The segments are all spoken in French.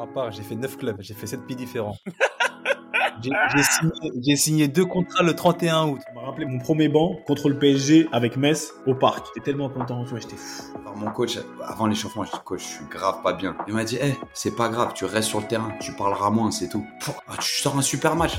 moi, à part, j'ai fait 9 clubs, j'ai fait 7 pays différents. J'ai signé, signé, deux contrats le 31 août. Ça m'a rappelé mon premier banc contre le PSG avec Metz au parc. J'étais tellement content, tu vois, j'étais fou. Alors mon coach, avant l'échauffement, je dis coach, je suis grave pas bien. Il m'a dit, hé, c'est pas grave, tu restes sur le terrain, tu parleras moins, c'est tout. Ah, tu sors un super match.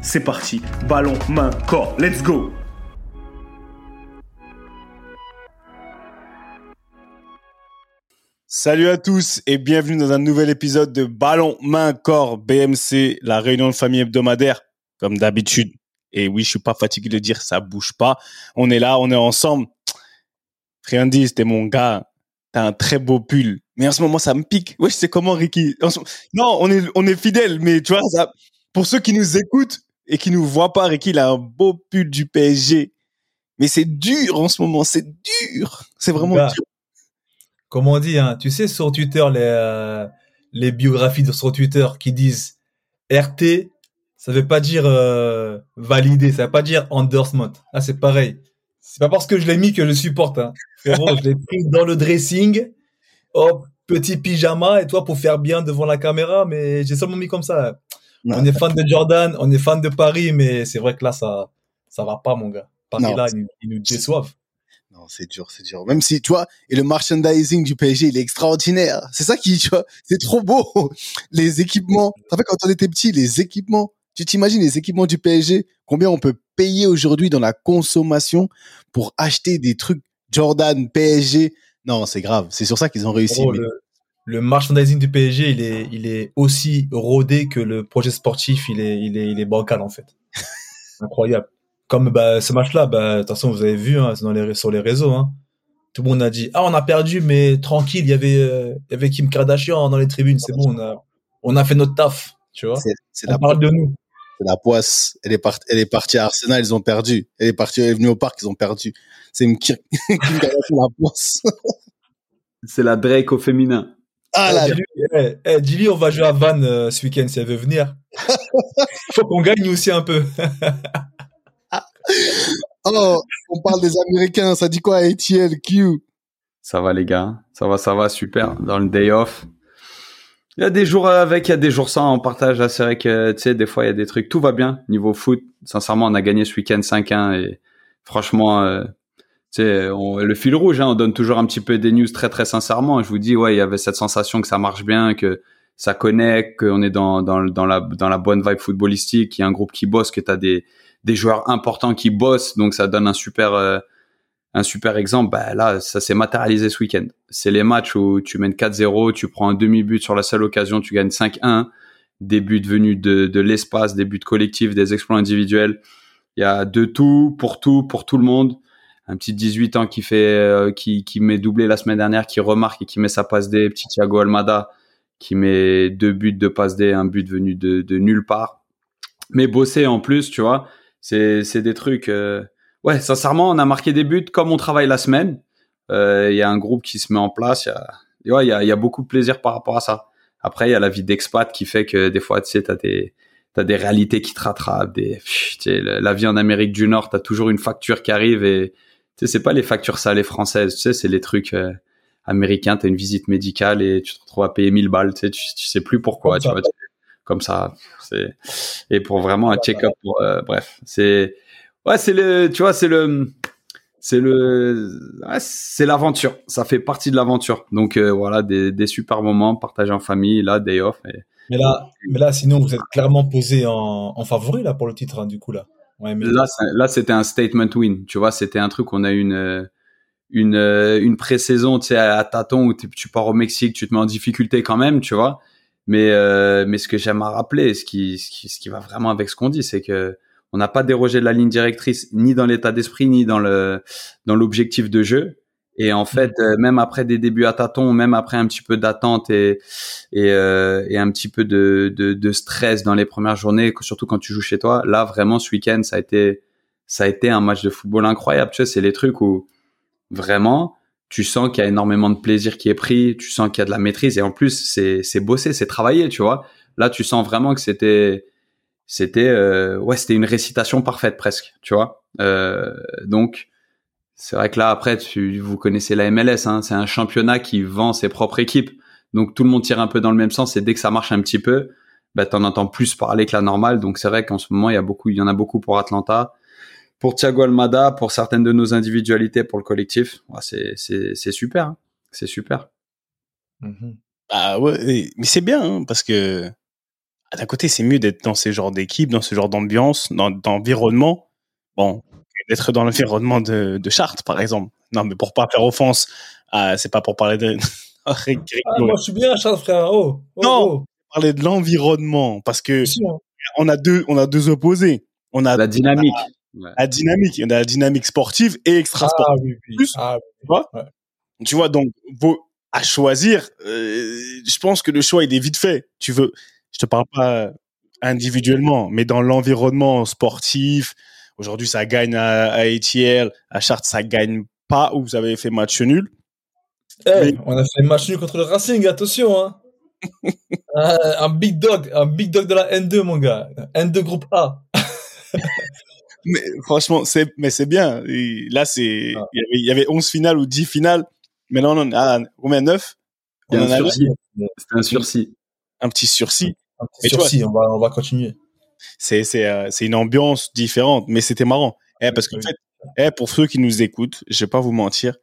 c'est parti. Ballon, main, corps. Let's go Salut à tous et bienvenue dans un nouvel épisode de Ballon, main, corps, BMC, la réunion de famille hebdomadaire, comme d'habitude. Et oui, je suis pas fatigué de dire ça bouge pas. On est là, on est ensemble. Friandis, t'es mon gars. T'as un très beau pull. Mais en ce moment, ça me pique. Ouais, c'est comment, Ricky? Non, on est, on est fidèles, mais tu vois, pour ceux qui nous écoutent, et qui nous voit pas, Ricky, il a un beau pull du PSG. Mais c'est dur en ce moment, c'est dur. C'est vraiment dur. Comme on dit, hein, tu sais, sur Twitter, les, euh, les biographies sur Twitter qui disent RT, ça veut pas dire euh, valider, ça veut pas dire endorsement. Ah, c'est pareil. C'est pas parce que je l'ai mis que je le supporte. Hein. je l'ai pris dans le dressing. Hop, petit pyjama, et toi pour faire bien devant la caméra, mais j'ai seulement mis comme ça. On est fan de Jordan, on est fan de Paris, mais c'est vrai que là, ça, ça va pas, mon gars. Paris, là, ils, nous déçoivent. Non, c'est dur, c'est dur. Même si, tu vois, et le merchandising du PSG, il est extraordinaire. C'est ça qui, tu vois, c'est trop beau. Les équipements. Tu fait, quand on était petit, les équipements. Tu t'imagines les équipements du PSG, combien on peut payer aujourd'hui dans la consommation pour acheter des trucs Jordan, PSG. Non, c'est grave. C'est sur ça qu'ils ont réussi le merchandising du PSG, il est, il est aussi rodé que le projet sportif, il est, il est, il est bancal en fait. Incroyable. Comme bah, ce match-là, bah, de toute façon, vous avez vu hein, dans les, sur les réseaux, hein. tout le monde a dit ah on a perdu, mais tranquille, il y avait, euh, il y avait Kim Kardashian dans les tribunes, c'est bon, on a, on a fait notre taf, tu vois. C'est, on la parle de nous. C'est la poisse. Elle est partie, elle est partie à Arsenal, ils ont perdu. Elle est partie, elle est venue au parc, ils ont perdu. C'est une Kim Kardashian la poisse. c'est la Drake au féminin. Ah là, eh, eh, dis-lui, on va jouer à Van euh, ce week-end si elle veut venir. Faut qu'on gagne aussi un peu. oh, on parle des Américains. Ça dit quoi, ATL, Q? Ça va les gars, ça va, ça va, super. Dans le day off, il y a des jours avec, il y a des jours sans. On partage. C'est vrai que tu sais, des fois il y a des trucs. Tout va bien niveau foot. Sincèrement, on a gagné ce week-end 5-1 et franchement. Euh, sais, le fil rouge, hein, on donne toujours un petit peu des news très très sincèrement. Je vous dis, ouais, il y avait cette sensation que ça marche bien, que ça connecte, qu'on est dans, dans, dans, la, dans la bonne vibe footballistique, qu'il y a un groupe qui bosse, que tu as des, des joueurs importants qui bossent, donc ça donne un super, euh, un super exemple. Bah, là, ça s'est matérialisé ce week-end. C'est les matchs où tu mènes 4-0, tu prends un demi-but sur la seule occasion, tu gagnes 5-1, des buts venus de, de l'espace, des buts collectifs, des exploits individuels. Il y a de tout, pour tout, pour tout le monde un petit 18 ans qui fait euh, qui, qui met doublé la semaine dernière, qui remarque et qui met sa passe D, petit Thiago Almada qui met deux buts de passe D, un but venu de, de nulle part. Mais bosser en plus, tu vois, c'est c'est des trucs. Euh, ouais, sincèrement, on a marqué des buts comme on travaille la semaine. Euh, il y a un groupe qui se met en place. Il y a, ouais, y a, y a beaucoup de plaisir par rapport à ça. Après, il y a la vie d'expat qui fait que des fois, tu sais, t'as des t'as des réalités qui te rattrapent. Des, sais, la vie en Amérique du Nord, t'as toujours une facture qui arrive et tu sais, c'est pas les factures salées françaises, tu sais, c'est les trucs euh, américains. T'as une visite médicale et tu te retrouves à payer 1000 balles, tu sais, tu, sais plus pourquoi, comme tu vois, comme ça. C'est et pour vraiment un check-up, euh, bref, c'est ouais, c'est le, tu vois, c'est le, c'est le, ouais, c'est l'aventure. Ça fait partie de l'aventure. Donc euh, voilà, des, des super moments partagés en famille, là, day off. Et, mais là, mais là, sinon vous êtes clairement posé en, en favori là pour le titre, hein, du coup là. Là, là c'était un statement win. Tu vois, c'était un truc. On a une une une pré-saison, tu sais, à, tâtons où tu pars au Mexique, tu te mets en difficulté quand même, tu vois. Mais mais ce que j'aime à rappeler, ce qui, ce qui ce qui va vraiment avec ce qu'on dit, c'est que on n'a pas dérogé de la ligne directrice ni dans l'état d'esprit ni dans le dans l'objectif de jeu. Et en fait, euh, même après des débuts à tâtons, même après un petit peu d'attente et et, euh, et, un petit peu de, de, de, stress dans les premières journées, surtout quand tu joues chez toi, là vraiment ce week-end ça a été ça a été un match de football incroyable. Tu sais, c'est les trucs où vraiment tu sens qu'il y a énormément de plaisir qui est pris, tu sens qu'il y a de la maîtrise et en plus c'est c'est bossé, c'est travaillé, tu vois. Là, tu sens vraiment que c'était c'était euh, ouais c'était une récitation parfaite presque tu vois euh, donc c'est vrai que là après vous connaissez la MLS hein, c'est un championnat qui vend ses propres équipes donc tout le monde tire un peu dans le même sens et dès que ça marche un petit peu bah t'en entends plus parler que la normale donc c'est vrai qu'en ce moment il y en a beaucoup pour Atlanta pour Thiago Almada pour certaines de nos individualités pour le collectif c'est c'est super hein. c'est super mm-hmm. ah ouais mais c'est bien hein, parce que d'un côté, c'est mieux d'être dans ce genre d'équipe, dans ce genre d'ambiance, dans d'environnement. Bon, d'être dans l'environnement de, de Chartres, par exemple. Non, mais pour pas faire offense, c'est pas pour parler de. ah, moi, je suis bien à Chartres, frère. Oh, oh non, oh. parler de l'environnement, parce que on a deux, on a deux opposés. On a la dynamique. La, dynamique, on a la dynamique sportive et extra sportive. Ah, oui, oui. Ah, tu vois, tu vois donc à choisir. Euh, je pense que le choix il est vite fait. Tu veux, je te parle pas individuellement, mais dans l'environnement sportif. Aujourd'hui, ça gagne à, à ATL, à Chartres, ça gagne pas où vous avez fait match nul. Eh, on a fait match nul contre le Racing, attention, hein. un, big dog, un big dog de la N2, mon gars. N2 groupe A. mais franchement, c'est, mais c'est bien. là, c'est, ah. il y avait 11 finales ou 10 finales. Mais non, on a combien 9? On un sursis. Un sursis. Un petit sursis on va, on va continuer. C'est, c'est, euh, c'est une ambiance différente, mais c'était marrant. Eh, parce qu'en fait, eh, pour ceux qui nous écoutent, je vais pas vous mentir,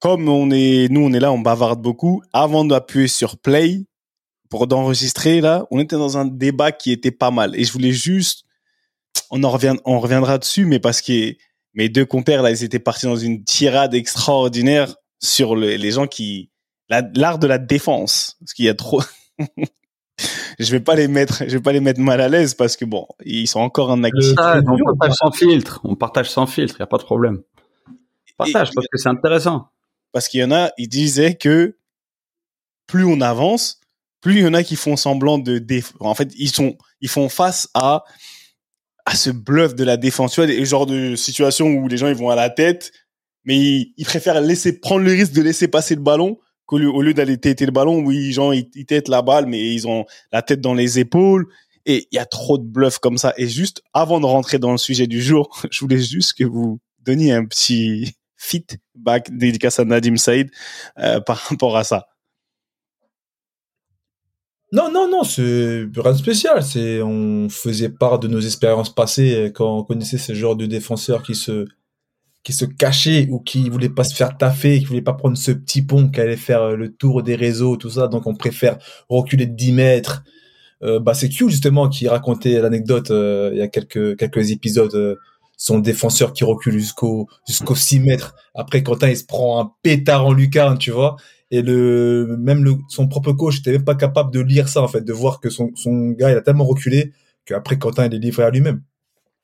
comme on est, nous, on est là, on bavarde beaucoup. Avant d'appuyer sur play pour d'enregistrer là, on était dans un débat qui était pas mal. Et je voulais juste, on en revient, on reviendra dessus, mais parce que mes deux compères là, ils étaient partis dans une tirade extraordinaire sur les gens qui, l'art de la défense, parce qu'il y a trop. je vais pas les mettre, je vais pas les mettre mal à l'aise parce que bon, ils sont encore en activité. on partage sans filtre, on partage sans filtre, y a pas de problème. partage parce que c'est intéressant. Parce qu'il y en a, ils disaient que plus on avance, plus il y en a qui font semblant de déf... En fait, ils sont, ils font face à à ce bluff de la défense. Tu vois, des genres de situations où les gens ils vont à la tête, mais ils, ils préfèrent laisser prendre le risque de laisser passer le ballon au lieu, au lieu d'aller têter le ballon, oui, gens, ils, ils têtent la balle, mais ils ont la tête dans les épaules. Et il y a trop de bluffs comme ça. Et juste avant de rentrer dans le sujet du jour, je voulais juste que vous donniez un petit feedback dédicace à Nadim Saïd euh, par rapport à ça. Non, non, non, c'est rien de spécial. C'est on faisait part de nos expériences passées quand on connaissait ce genre de défenseurs qui se qui se cachait ou qui voulait pas se faire taffer, qui voulait pas prendre ce petit pont qui allait faire euh, le tour des réseaux, tout ça. Donc on préfère reculer de 10 mètres. Euh, bah c'est Q justement qui racontait l'anecdote euh, il y a quelques quelques épisodes. Euh, son défenseur qui recule jusqu'au jusqu'au 6 mètres. Après Quentin il se prend un pétard en lucarne, tu vois. Et le même le, son propre coach était même pas capable de lire ça en fait, de voir que son son gars il a tellement reculé qu'après Quentin il est livré à lui-même.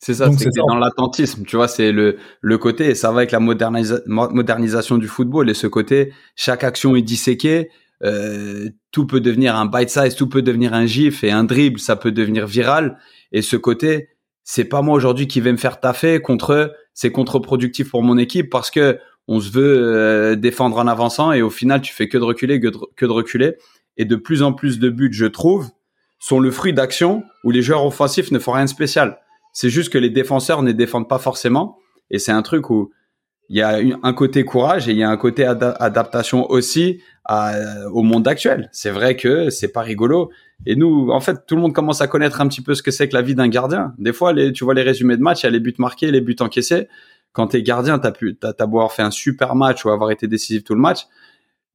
C'est ça, c'est dans l'attentisme, tu vois, c'est le, le côté, et ça va avec la modernisation du football, et ce côté, chaque action est disséquée, euh, tout peut devenir un bite size, tout peut devenir un gif, et un dribble, ça peut devenir viral, et ce côté, c'est pas moi aujourd'hui qui vais me faire taffer contre, c'est contre-productif pour mon équipe, parce que on se veut euh, défendre en avançant, et au final, tu fais que de reculer, que de, que de reculer, et de plus en plus de buts, je trouve, sont le fruit d'actions où les joueurs offensifs ne font rien de spécial c'est juste que les défenseurs ne défendent pas forcément. Et c'est un truc où il y a un côté courage et il y a un côté adaptation aussi au monde actuel. C'est vrai que c'est pas rigolo. Et nous, en fait, tout le monde commence à connaître un petit peu ce que c'est que la vie d'un gardien. Des fois, tu vois les résumés de match, il y a les buts marqués, les buts encaissés. Quand t'es gardien, t'as pu, t'as, t'as beau avoir fait un super match ou avoir été décisif tout le match.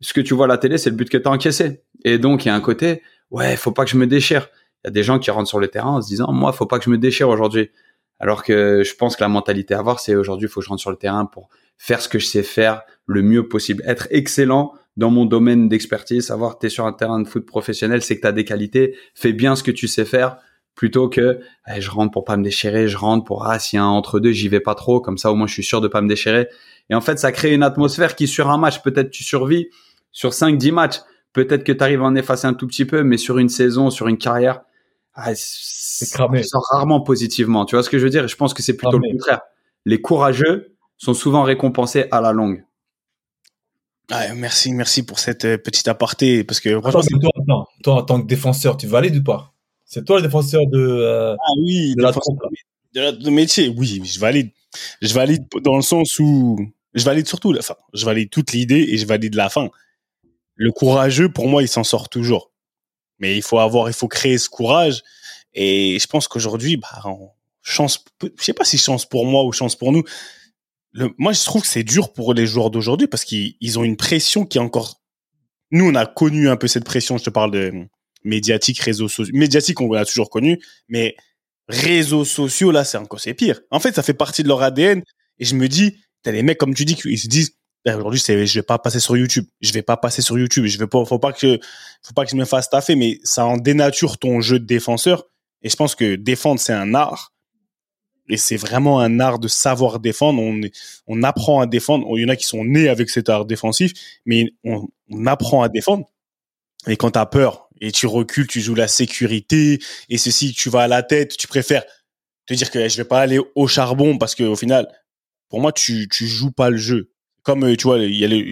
Ce que tu vois à la télé, c'est le but que t'as encaissé. Et donc, il y a un côté, ouais, faut pas que je me déchire y a des gens qui rentrent sur le terrain en se disant moi faut pas que je me déchire aujourd'hui. Alors que je pense que la mentalité à avoir c'est aujourd'hui faut que je rentre sur le terrain pour faire ce que je sais faire le mieux possible, être excellent dans mon domaine d'expertise, savoir tu es sur un terrain de foot professionnel, c'est que tu as des qualités, fais bien ce que tu sais faire plutôt que eh, je rentre pour pas me déchirer, je rentre pour ah s'il y a un entre deux, j'y vais pas trop comme ça au moins je suis sûr de pas me déchirer. Et en fait, ça crée une atmosphère qui sur un match peut-être tu survis, sur 5 10 matchs, peut-être que tu arrives à en effacer un tout petit peu mais sur une saison, sur une carrière, ah, c'est cramé. rarement positivement, tu vois ce que je veux dire? Je pense que c'est plutôt le contraire. Les courageux sont souvent récompensés à la longue. Ah, merci, merci pour cette euh, petite aparté parce que toi, toi, en tant que défenseur, tu valides ou pas? C'est toi le défenseur de euh, ah oui de, la de, métier. Oui, je valide. Je valide dans le sens où je valide surtout la fin. Je valide toute l'idée et je valide la fin. Le courageux, pour moi, il s'en sort toujours. Mais il faut avoir, il faut créer ce courage. Et je pense qu'aujourd'hui, bah, chance, je sais pas si chance pour moi ou chance pour nous, moi, je trouve que c'est dur pour les joueurs d'aujourd'hui parce qu'ils ont une pression qui est encore. Nous, on a connu un peu cette pression. Je te parle de médiatique, réseaux sociaux. Médiatique, on l'a toujours connu, mais réseaux sociaux, là, c'est encore c'est pire. En fait, ça fait partie de leur ADN. Et je me dis, t'as les mecs comme tu dis, ils se disent, aujourd'hui, c'est, je vais pas passer sur YouTube. Je vais pas passer sur YouTube. Je vais pas, faut pas que, faut pas que je me fasse taffer, mais ça en dénature ton jeu de défenseur. Et je pense que défendre, c'est un art et c'est vraiment un art de savoir défendre. On, on apprend à défendre. Il y en a qui sont nés avec cet art défensif, mais on, apprend à défendre. Et quand tu as peur et tu recules, tu joues la sécurité et ceci, tu vas à la tête, tu préfères te dire que je vais pas aller au charbon parce qu'au final, pour moi, tu tu joues pas le jeu. Comme euh, tu vois,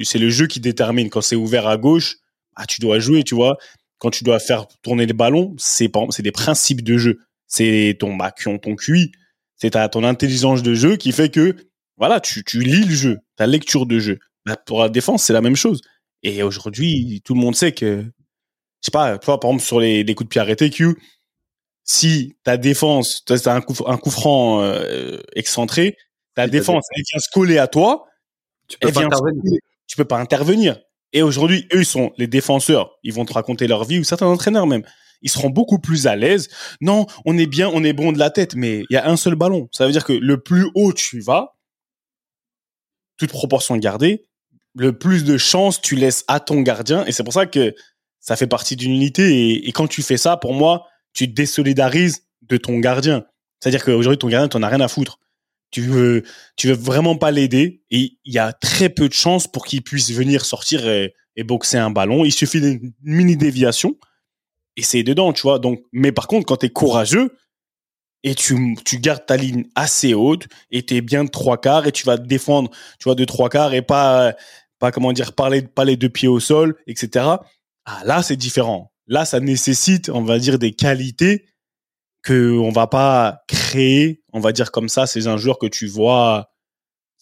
c'est le jeu qui détermine quand c'est ouvert à gauche, ah tu dois jouer, tu vois. Quand tu dois faire tourner les ballons, c'est des principes de jeu. C'est ton bah, ton QI c'est ton intelligence de jeu qui fait que voilà, tu, tu lis le jeu, ta lecture de jeu. Bah, pour la défense, c'est la même chose. Et aujourd'hui, tout le monde sait que, je sais pas, toi, par exemple, sur les, les coups de pied arrêtés, Q, si ta défense, tu as un coup, un coup franc euh, excentré, ta défense, elle vient se coller à toi, tu peux, pas intervenir. tu peux pas intervenir. Et aujourd'hui, eux, ils sont les défenseurs. Ils vont te raconter leur vie, ou certains entraîneurs même ils seront beaucoup plus à l'aise. Non, on est bien, on est bon de la tête, mais il y a un seul ballon. Ça veut dire que le plus haut tu vas, toute proportion gardée, le plus de chance tu laisses à ton gardien. Et c'est pour ça que ça fait partie d'une unité. Et, quand tu fais ça, pour moi, tu te désolidarises de ton gardien. C'est-à-dire qu'aujourd'hui, ton gardien, t'en as rien à foutre. Tu veux, tu veux vraiment pas l'aider. Et il y a très peu de chances pour qu'il puisse venir sortir et, boxer un ballon. Il suffit d'une mini déviation et c'est dedans, tu vois. Donc, mais par contre, quand tu es courageux et tu, tu gardes ta ligne assez haute et tu es bien de trois quarts et tu vas te défendre, tu vois, de trois quarts et pas, pas comment dire, parler, pas les deux pieds au sol, etc. Ah, là, c'est différent. Là, ça nécessite, on va dire, des qualités que on va pas créer, on va dire comme ça. C'est un joueur que tu vois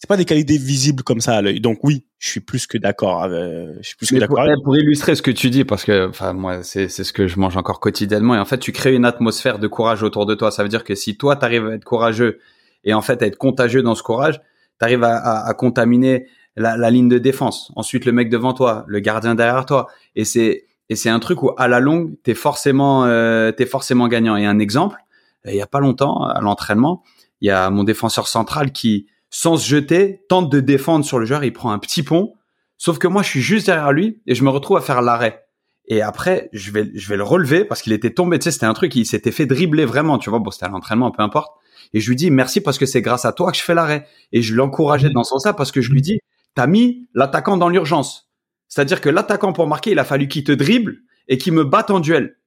c'est pas des qualités visibles comme ça à l'œil. Donc oui, je suis plus que d'accord. Je suis plus que d'accord. Pour, pour, illustrer ce que tu dis, parce que enfin moi c'est c'est ce que je mange encore quotidiennement et en fait tu crées une atmosphère de courage autour de toi. Ça veut dire que si toi tu arrives à être courageux et en fait à être contagieux dans ce courage, tu arrives à, à, à, contaminer la, la, ligne de défense. Ensuite le mec devant toi, le gardien derrière toi. Et c'est et c'est un truc où à la longue t'es forcément euh, t'es forcément gagnant. Et un exemple, il y a pas longtemps à l'entraînement, il y a mon défenseur central qui sans se jeter, tente de défendre sur le joueur, il prend un petit pont. Sauf que moi, je suis juste derrière lui et je me retrouve à faire l'arrêt. Et après, je vais, je vais le relever parce qu'il était tombé. Tu sais, c'était un truc, il s'était fait dribbler vraiment, tu vois. Bon, c'était à l'entraînement, peu importe. Et je lui dis merci parce que c'est grâce à toi que je fais l'arrêt. Et je l'encourageais dans son sens parce que je lui dis, t'as mis l'attaquant dans l'urgence. C'est-à-dire que l'attaquant pour marquer, il a fallu qu'il te dribble et qu'il me batte en duel.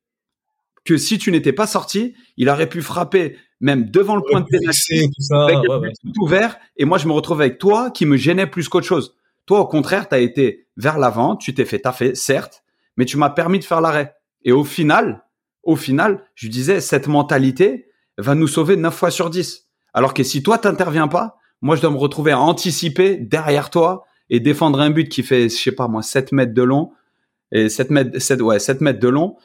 Que si tu n'étais pas sorti, il aurait pu frapper même devant le point de pénalité, tout ouvert, et moi je me retrouve avec toi qui me gênait plus qu'autre chose. Toi, au contraire, tu as été vers l'avant, tu t'es fait taffer, certes, mais tu m'as permis de faire l'arrêt. Et au final, au final, je disais, cette mentalité va nous sauver 9 fois sur 10. Alors que si toi, t'interviens pas, moi, je dois me retrouver à anticiper derrière toi et défendre un but qui fait, je sais pas moi, 7 mètres de long, et 7 mètres, 7, ouais, 7 mètres de long,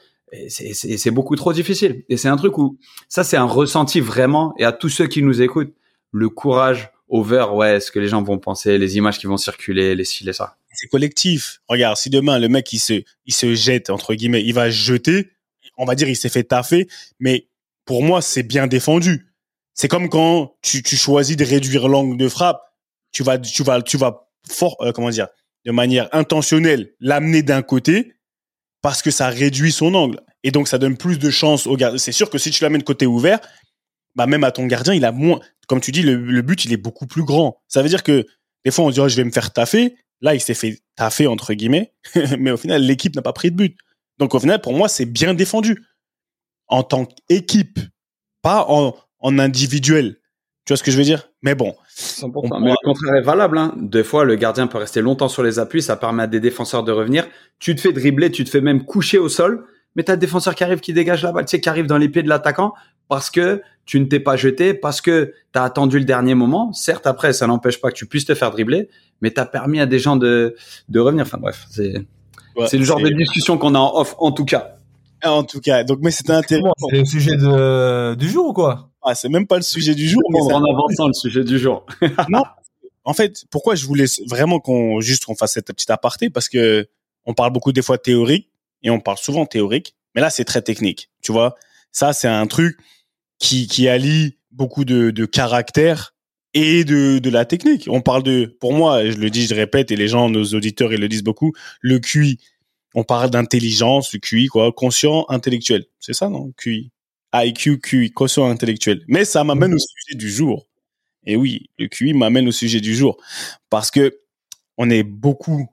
c'est beaucoup trop difficile. Et c'est un truc où ça, c'est un ressenti vraiment. Et à tous ceux qui nous écoutent, le courage over, ouais, ce que les gens vont penser, les images qui vont circuler, les ci, les ça. C'est collectif. Regarde, si demain le mec il se, il se jette entre guillemets, il va jeter. On va dire il s'est fait taffer, mais pour moi c'est bien défendu. C'est comme quand tu, tu choisis de réduire l'angle de frappe, tu vas, tu vas fort, euh, comment dire, de manière intentionnelle, l'amener d'un côté parce que ça réduit son angle. Et donc, ça donne plus de chance au gardien. C'est sûr que si tu l'amènes côté ouvert, bah, même à ton gardien, il a moins, comme tu dis, le, but, il est beaucoup plus grand. Ça veut dire que des fois, on se dit, oh, je vais me faire taffer. Là, il s'est fait taffer, entre guillemets. Mais au final, l'équipe n'a pas pris de but. Donc, au final, pour moi, c'est bien défendu. En tant qu'équipe, pas en individuel. Tu vois ce que je veux dire? Mais bon. 100%. On Mais le contraire est valable. Hein. Des fois, le gardien peut rester longtemps sur les appuis. Ça permet à des défenseurs de revenir. Tu te fais dribbler, tu te fais même coucher au sol. Mais t'as le défenseur qui arrive, qui dégage la balle, tu sais, qui arrive dans les pieds de l'attaquant parce que tu ne t'es pas jeté, parce que t'as attendu le dernier moment. Certes, après, ça n'empêche pas que tu puisses te faire dribbler, mais t'as permis à des gens de, de revenir. Enfin bref, c'est Ouais, c'est le genre de discussion qu'on a en off, en tout cas. En tout cas, donc, mais c'était intéressant. C'est le sujet de, du jour ou quoi? Ah, c'est même pas le sujet du jour. Mais en avançant le sujet du jour. en fait, pourquoi je voulais vraiment qu'on juste qu'on fasse cette petite aparté parce que on parle beaucoup des fois théorique et on parle souvent théorique, mais là c'est très technique. Tu vois, ça c'est un truc qui qui allie beaucoup de, de caractère et de de la technique. On parle de, pour moi, je le dis, je le répète et les gens, nos auditeurs, ils le disent beaucoup. Le QI, on parle d'intelligence, le QI quoi, conscient intellectuel. C'est ça non? QI, IQ, QI, conscient intellectuel. Mais ça m'amène au sujet du jour. Et oui, le QI m'amène au sujet du jour parce que on est beaucoup.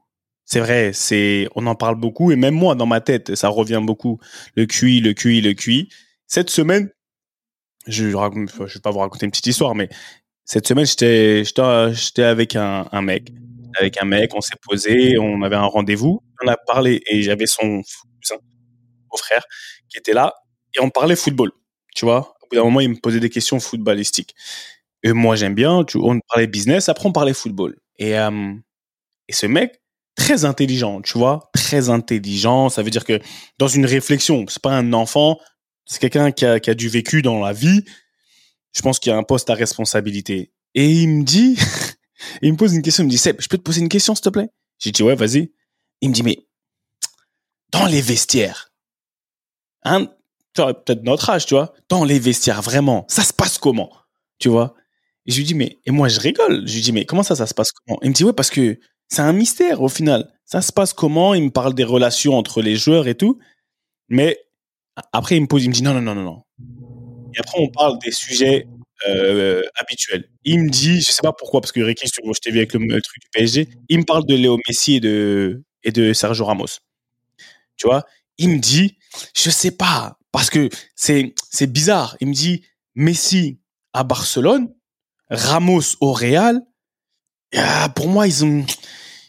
C'est vrai, c'est on en parle beaucoup et même moi dans ma tête ça revient beaucoup. Le QI, le QI, le QI. Cette semaine, je je vais pas vous raconter une petite histoire, mais cette semaine j'étais j'étais avec un, un mec, avec un mec, on s'est posé, on avait un rendez-vous, on a parlé et j'avais son cousin, mon frère, qui était là et on parlait football. Tu vois, au bout d'un moment il me posait des questions footballistiques. Et moi, j'aime bien. On parlait business, après on parlait football. Et, et ce mec, très intelligent, tu vois, très intelligent. Ça veut dire que dans une réflexion, c'est pas un enfant, c'est quelqu'un qui a, qui a du vécu dans la vie. Je pense qu'il y a un poste à responsabilité. Et il me dit, il me pose une question, il me dit, Seb, je peux te poser une question, s'il te plaît? J'ai dit, ouais, vas-y. Il me dit, mais dans les vestiaires, hein, vois, peut-être notre âge, tu vois, dans les vestiaires, vraiment, ça se passe comment Tu vois? Et je lui dis, mais, et moi, je rigole. Je lui dis, mais comment ça, ça se passe comment? Il me dit, ouais, parce que c'est un mystère au final. Ça se passe comment? Il me parle des relations entre les joueurs et tout. Mais après, il me pose, il me dit, non, non, non, non, non. Et après, on parle des sujets euh, habituels. Il me dit, je sais pas pourquoi, parce que Ricky, je t'ai vu avec le, le truc du PSG, il me parle de Léo Messi et de, et de Sergio Ramos. Tu vois? Il me dit, je sais pas, parce que c'est c'est bizarre. Il me dit, Messi à Barcelone, Ramos au Real. Ah, pour moi, ils ont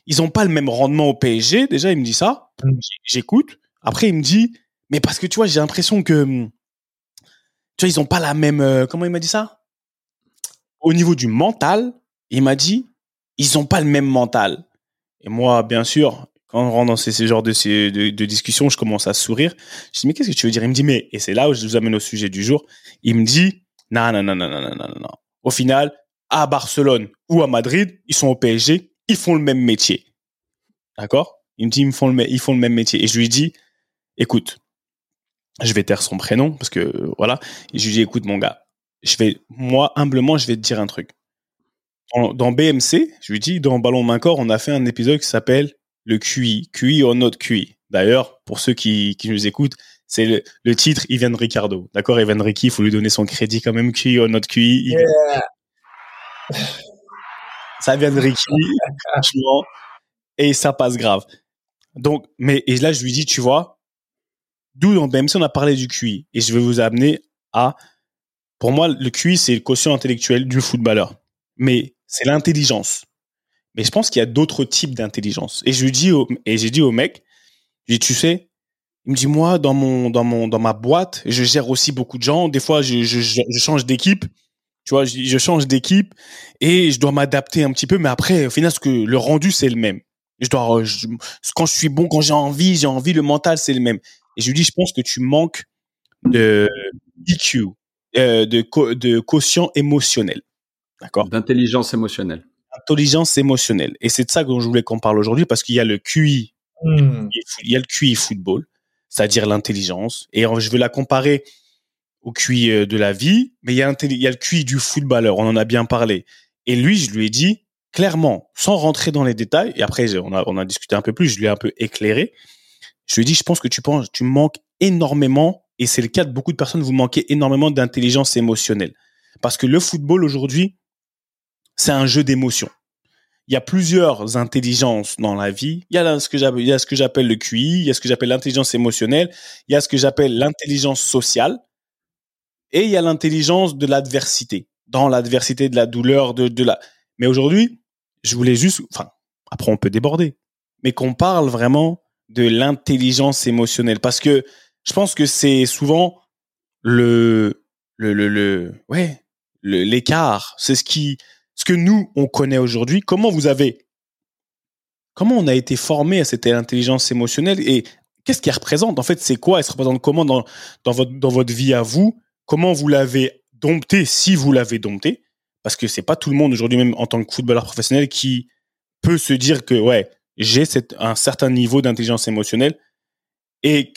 ils ont pas le même rendement au PSG. Déjà, il me dit ça. Mm. J'écoute. Après, il me dit, mais parce que tu vois, j'ai l'impression que tu vois, ils ont pas la même. euh, comment il m'a dit ça? Au niveau du mental, il m'a dit, ils ont pas le même mental. Et moi, bien sûr, quand on rentre dans ces, ces genres de, de, de discussions, je commence à sourire. Je dis, mais qu'est-ce que tu veux dire? Il me dit, mais, et c'est là où je vous amène au sujet du jour. Il me dit, non, non, non, non, non, non, non, non. Au final, à Barcelone ou à Madrid, ils sont au PSG, ils font le même métier. D'accord? Il me dit, ils, me font le, ils font le même métier. Et je lui dis, écoute, je vais taire son prénom parce que voilà. Et je lui dis, écoute, mon gars, je vais, moi, humblement, je vais te dire un truc. Dans, dans BMC, je lui dis, dans Ballon Main Corps, on a fait un épisode qui s'appelle le QI, QI or not QI. D'ailleurs, pour ceux qui, qui nous écoutent, c'est le, le titre Ivan Ricardo. D'accord, Ivan Ricky, il faut lui donner son crédit quand même. QI or not QI. il- Ça vient de Ricky, franchement, et ça passe grave. Donc, mais et là, je lui dis, tu vois, d'où dans BMC on a parlé du QI, et je vais vous amener à, pour moi, le QI c'est le quotient intellectuel du footballeur, mais c'est l'intelligence. Mais je pense qu'il y a d'autres types d'intelligence. Et je lui dis, au, et j'ai dit au mec, je dis, tu sais, il me dit moi dans mon dans mon dans ma boîte, je gère aussi beaucoup de gens. Des fois, je change d'équipe. Tu vois, je, change d'équipe et je dois m'adapter un petit peu. Mais après, au final, ce que le rendu c'est le même. Je dois quand je suis bon, quand j'ai envie, j'ai envie, le mental c'est le même. Et je lui dis, je pense que tu manques de EQ, euh, de de quotient émotionnel. D'accord? D'intelligence émotionnelle. Intelligence émotionnelle. Et c'est de ça dont je voulais qu'on parle aujourd'hui parce qu'il y a le QI, Hmm. il y a le QI football, c'est-à-dire l'intelligence. Et je veux la comparer au QI euh, de la vie, mais il y, a il y a le QI du footballeur, on en a bien parlé. Et lui, je lui ai dit, clairement, sans rentrer dans les détails, et après on a, on a discuté un peu plus, je lui ai un peu éclairé. Je lui ai dit, je pense que tu penses, tu manques énormément, et c'est le cas de beaucoup de personnes, vous manquez énormément d'intelligence émotionnelle. Parce que le football aujourd'hui, c'est un jeu d'émotions. Il y a plusieurs intelligences dans la vie. Il y a ce que j'appelle, le QI, il y a ce que j'appelle l'intelligence émotionnelle, il y a ce que j'appelle l'intelligence sociale, et il y a l'intelligence de l'adversité. Dans l'adversité, de la douleur, de, la. Mais aujourd'hui, je voulais juste, enfin, après on peut déborder, mais qu'on parle vraiment de l'intelligence émotionnelle, parce que je pense que c'est souvent le, le, le ouais, l'écart. C'est ce qui, ce que nous, on connaît aujourd'hui. Comment vous avez, comment on a été formé à cette intelligence émotionnelle et qu'est-ce qu'elle représente? En fait, c'est quoi? Elle se représente comment dans, dans votre, dans votre vie à vous? Comment vous l'avez dompté si vous l'avez dompté? Parce que c'est pas tout le monde aujourd'hui, même en tant que footballeur professionnel, qui peut se dire que, ouais, j'ai un certain niveau d'intelligence émotionnelle et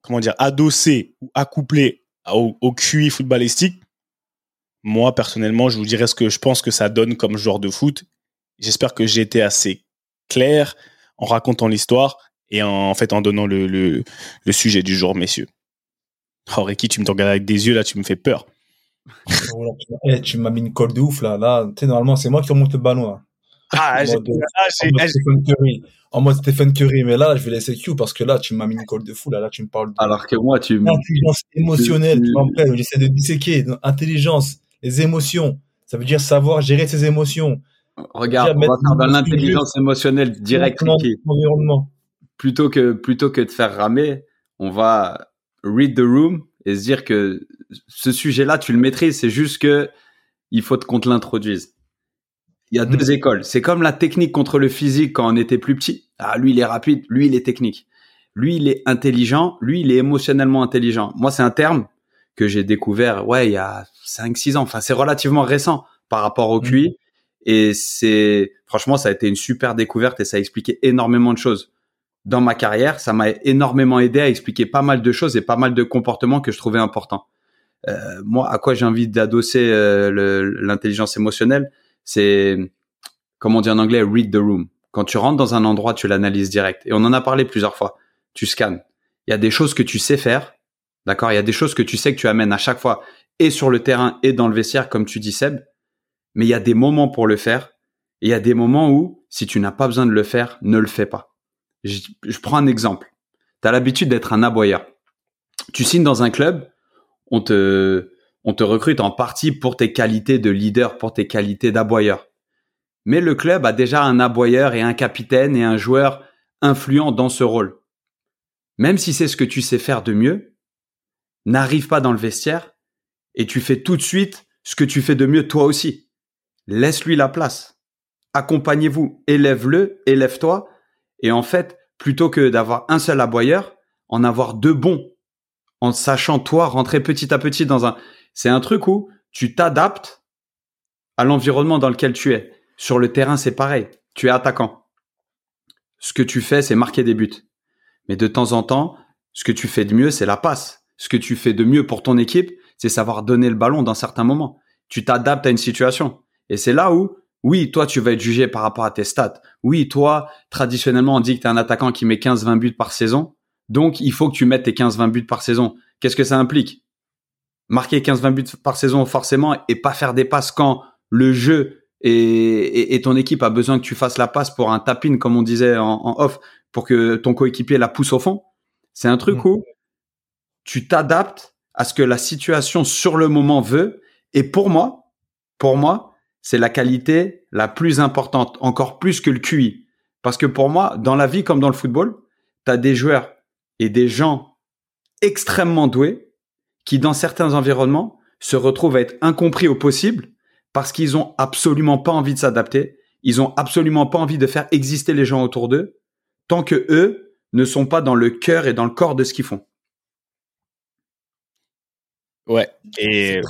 comment dire, adossé ou accouplé au, au QI footballistique, moi, personnellement, je vous dirais ce que je pense que ça donne comme joueur de foot. J'espère que j'ai été assez clair en racontant l'histoire et en, fait en donnant le, le, le, sujet du jour, messieurs. Oh, Ricky, tu me regardes avec des yeux, là, tu me fais peur. Eh, tu m'as mis une colle de ouf, là. Là, tu sais, normalement, c'est moi qui remonte le ballon, là. Ah, j'ai, en mode Stephen Curry. Mais là, je vais laisser Q parce que là, tu m'as mis une colle de fou. Là, là, tu me parles de. Alors que moi, tu. Intelligence émotionnelle, tu. J'essaie de disséquer. Intelligence, les émotions. Ça veut dire savoir gérer ses émotions. Regarde, on va faire dans l'intelligence émotionnelle directe. Plutôt que, plutôt que de faire ramer, on va read the room et se dire que ce sujet-là, tu le maîtrises. C'est juste que il faut qu'on te l'introduise. Il y a deux hmm. écoles. C'est comme la technique contre le physique quand on était plus petit. Ah, lui, il est rapide. Lui, il est technique. Lui, il est intelligent. Lui, il est émotionnellement intelligent. Moi, c'est un terme que j'ai découvert, ouais, il y a 5, 6 ans. Enfin, c'est relativement récent par rapport au QI. Hmm. Et c'est, franchement, ça a été une super découverte et ça a expliqué énormément de choses. Dans ma carrière, ça m'a énormément aidé à expliquer pas mal de choses et pas mal de comportements que je trouvais importants. Euh, moi, à quoi j'ai envie d'adosser euh, l'intelligence émotionnelle, c'est, comme on dit en anglais, read the room. Quand tu rentres dans un endroit, tu l'analyses direct. Et on en a parlé plusieurs fois. Tu scannes. Il y a des choses que tu sais faire. D'accord? Il y a des choses que tu sais que tu amènes à chaque fois et sur le terrain et dans le vestiaire, comme tu dis Seb. Mais il y a des moments pour le faire. Et il y a des moments où, si tu n'as pas besoin de le faire, ne le fais pas. Je, prends un exemple. Tu as l'habitude d'être un aboyeur. Tu signes dans un club, on te, on te recrute en partie pour tes qualités de leader, pour tes qualités d'aboyeur. Mais le club a déjà un aboyeur et un capitaine et un joueur influent dans ce rôle. Même si c'est ce que tu sais faire de mieux, n'arrive pas dans le vestiaire et tu fais tout de suite ce que tu fais de mieux toi aussi. Laisse-lui la place. Accompagnez-vous, élève-le, élève-toi. Et en fait, plutôt que d'avoir un seul aboyeur, en avoir deux bons, en sachant toi rentrer petit à petit dans un, c'est un truc où tu t'adaptes à l'environnement dans lequel tu es. Sur le terrain, c'est pareil. Tu es attaquant. Ce que tu fais, c'est marquer des buts. Mais de temps en temps, ce que tu fais de mieux, c'est la passe. Ce que tu fais de mieux pour ton équipe, c'est savoir donner le ballon dans certains moments. Tu t'adaptes à une situation. Et c'est là où, oui, toi, tu vas être jugé par rapport à tes stats. Oui, toi, traditionnellement, on dit que tu es un attaquant qui met 15-20 buts par saison. Donc, il faut que tu mettes tes 15-20 buts par saison. Qu'est-ce que ça implique? Marquer 15-20 buts par saison forcément et pas faire des passes quand le jeu et, ton équipe a besoin que tu fasses la passe pour un tapin comme on disait en, off pour que ton coéquipier la pousse au fond. C'est un truc mm. où tu t'adaptes à ce que la situation sur le moment veut et pour moi, pour moi, c'est la qualité la plus importante, encore plus que le QI. Parce que pour moi, dans la vie comme dans le football, tu as des joueurs et des gens extrêmement doués qui, dans certains environnements, se retrouvent à être incompris au possible parce qu'ils ont absolument pas envie de s'adapter. Ils ont absolument pas envie de faire exister les gens autour d'eux tant que eux ne sont pas dans le cœur et dans le corps de ce qu'ils font. Ouais. Et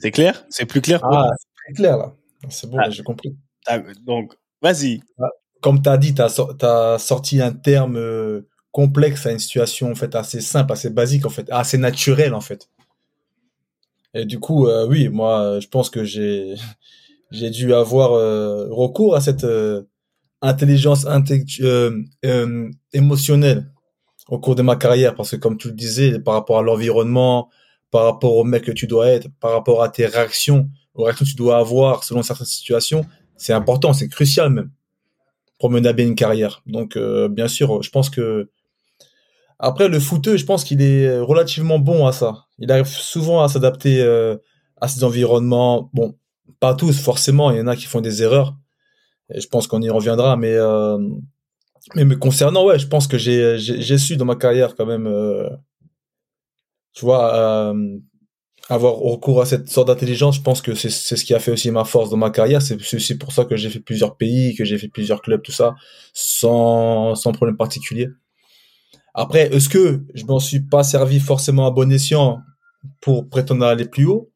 c'est clair? C'est plus clair Ah, c'est clair là. C'est bon, ah. j'ai compris. Ah, donc, vas-y. Ah, comme tu as dit, tu as, sorti un terme euh, complexe à une situation en fait assez simple, assez basique en fait, assez naturelle en fait. Et du coup, euh, oui, moi, je pense que j'ai j'ai dû avoir euh, recours à cette intelligence émotionnelle au cours de ma carrière parce que comme tu le disais par rapport à l'environnement par rapport au mec que tu dois être par rapport à tes réactions aux réactions que tu dois avoir selon certaines situations c'est important c'est crucial même pour mener bien une carrière. Donc euh, bien sûr je pense que après le footeux je pense qu'il est relativement bon à ça. Il arrive souvent à s'adapter euh, à ces environnements. Bon pas tous forcément il y en a qui font des erreurs je pense qu'on y reviendra mais euh, mais me concernant ouais je pense que j'ai su dans ma carrière quand même euh, tu vois euh, avoir recours à cette sorte d'intelligence je pense que c'est ce qui a fait aussi ma force dans ma carrière. C'est aussi pour ça que j'ai fait plusieurs pays que j'ai fait plusieurs clubs tout ça sans problème particulier. Après est-ce que je m'en suis pas servi forcément à bon escient pour prétendre aller plus haut?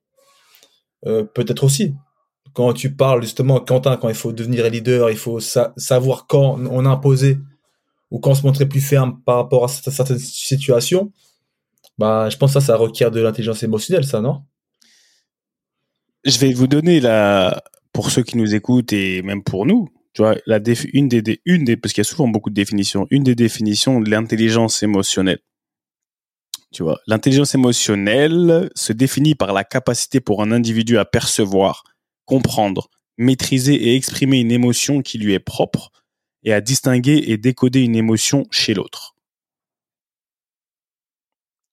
Euh, peut-être aussi. Quand tu parles justement Quentin quand il faut devenir leader il faut sa- savoir quand on imposer ou quand se montrer plus ferme par rapport à cer- certaines situations bah je pense que ça ça requiert de l'intelligence émotionnelle ça non? Je vais vous donner la, pour ceux qui nous écoutent et même pour nous, tu vois, une des- une des, parce qu'il y a souvent beaucoup de définitions, une des définitions de l'intelligence émotionnelle. Tu vois, l'intelligence émotionnelle se définit par la capacité pour un individu à percevoir, comprendre, maîtriser et exprimer une émotion qui lui est propre et à distinguer et décoder une émotion chez l'autre.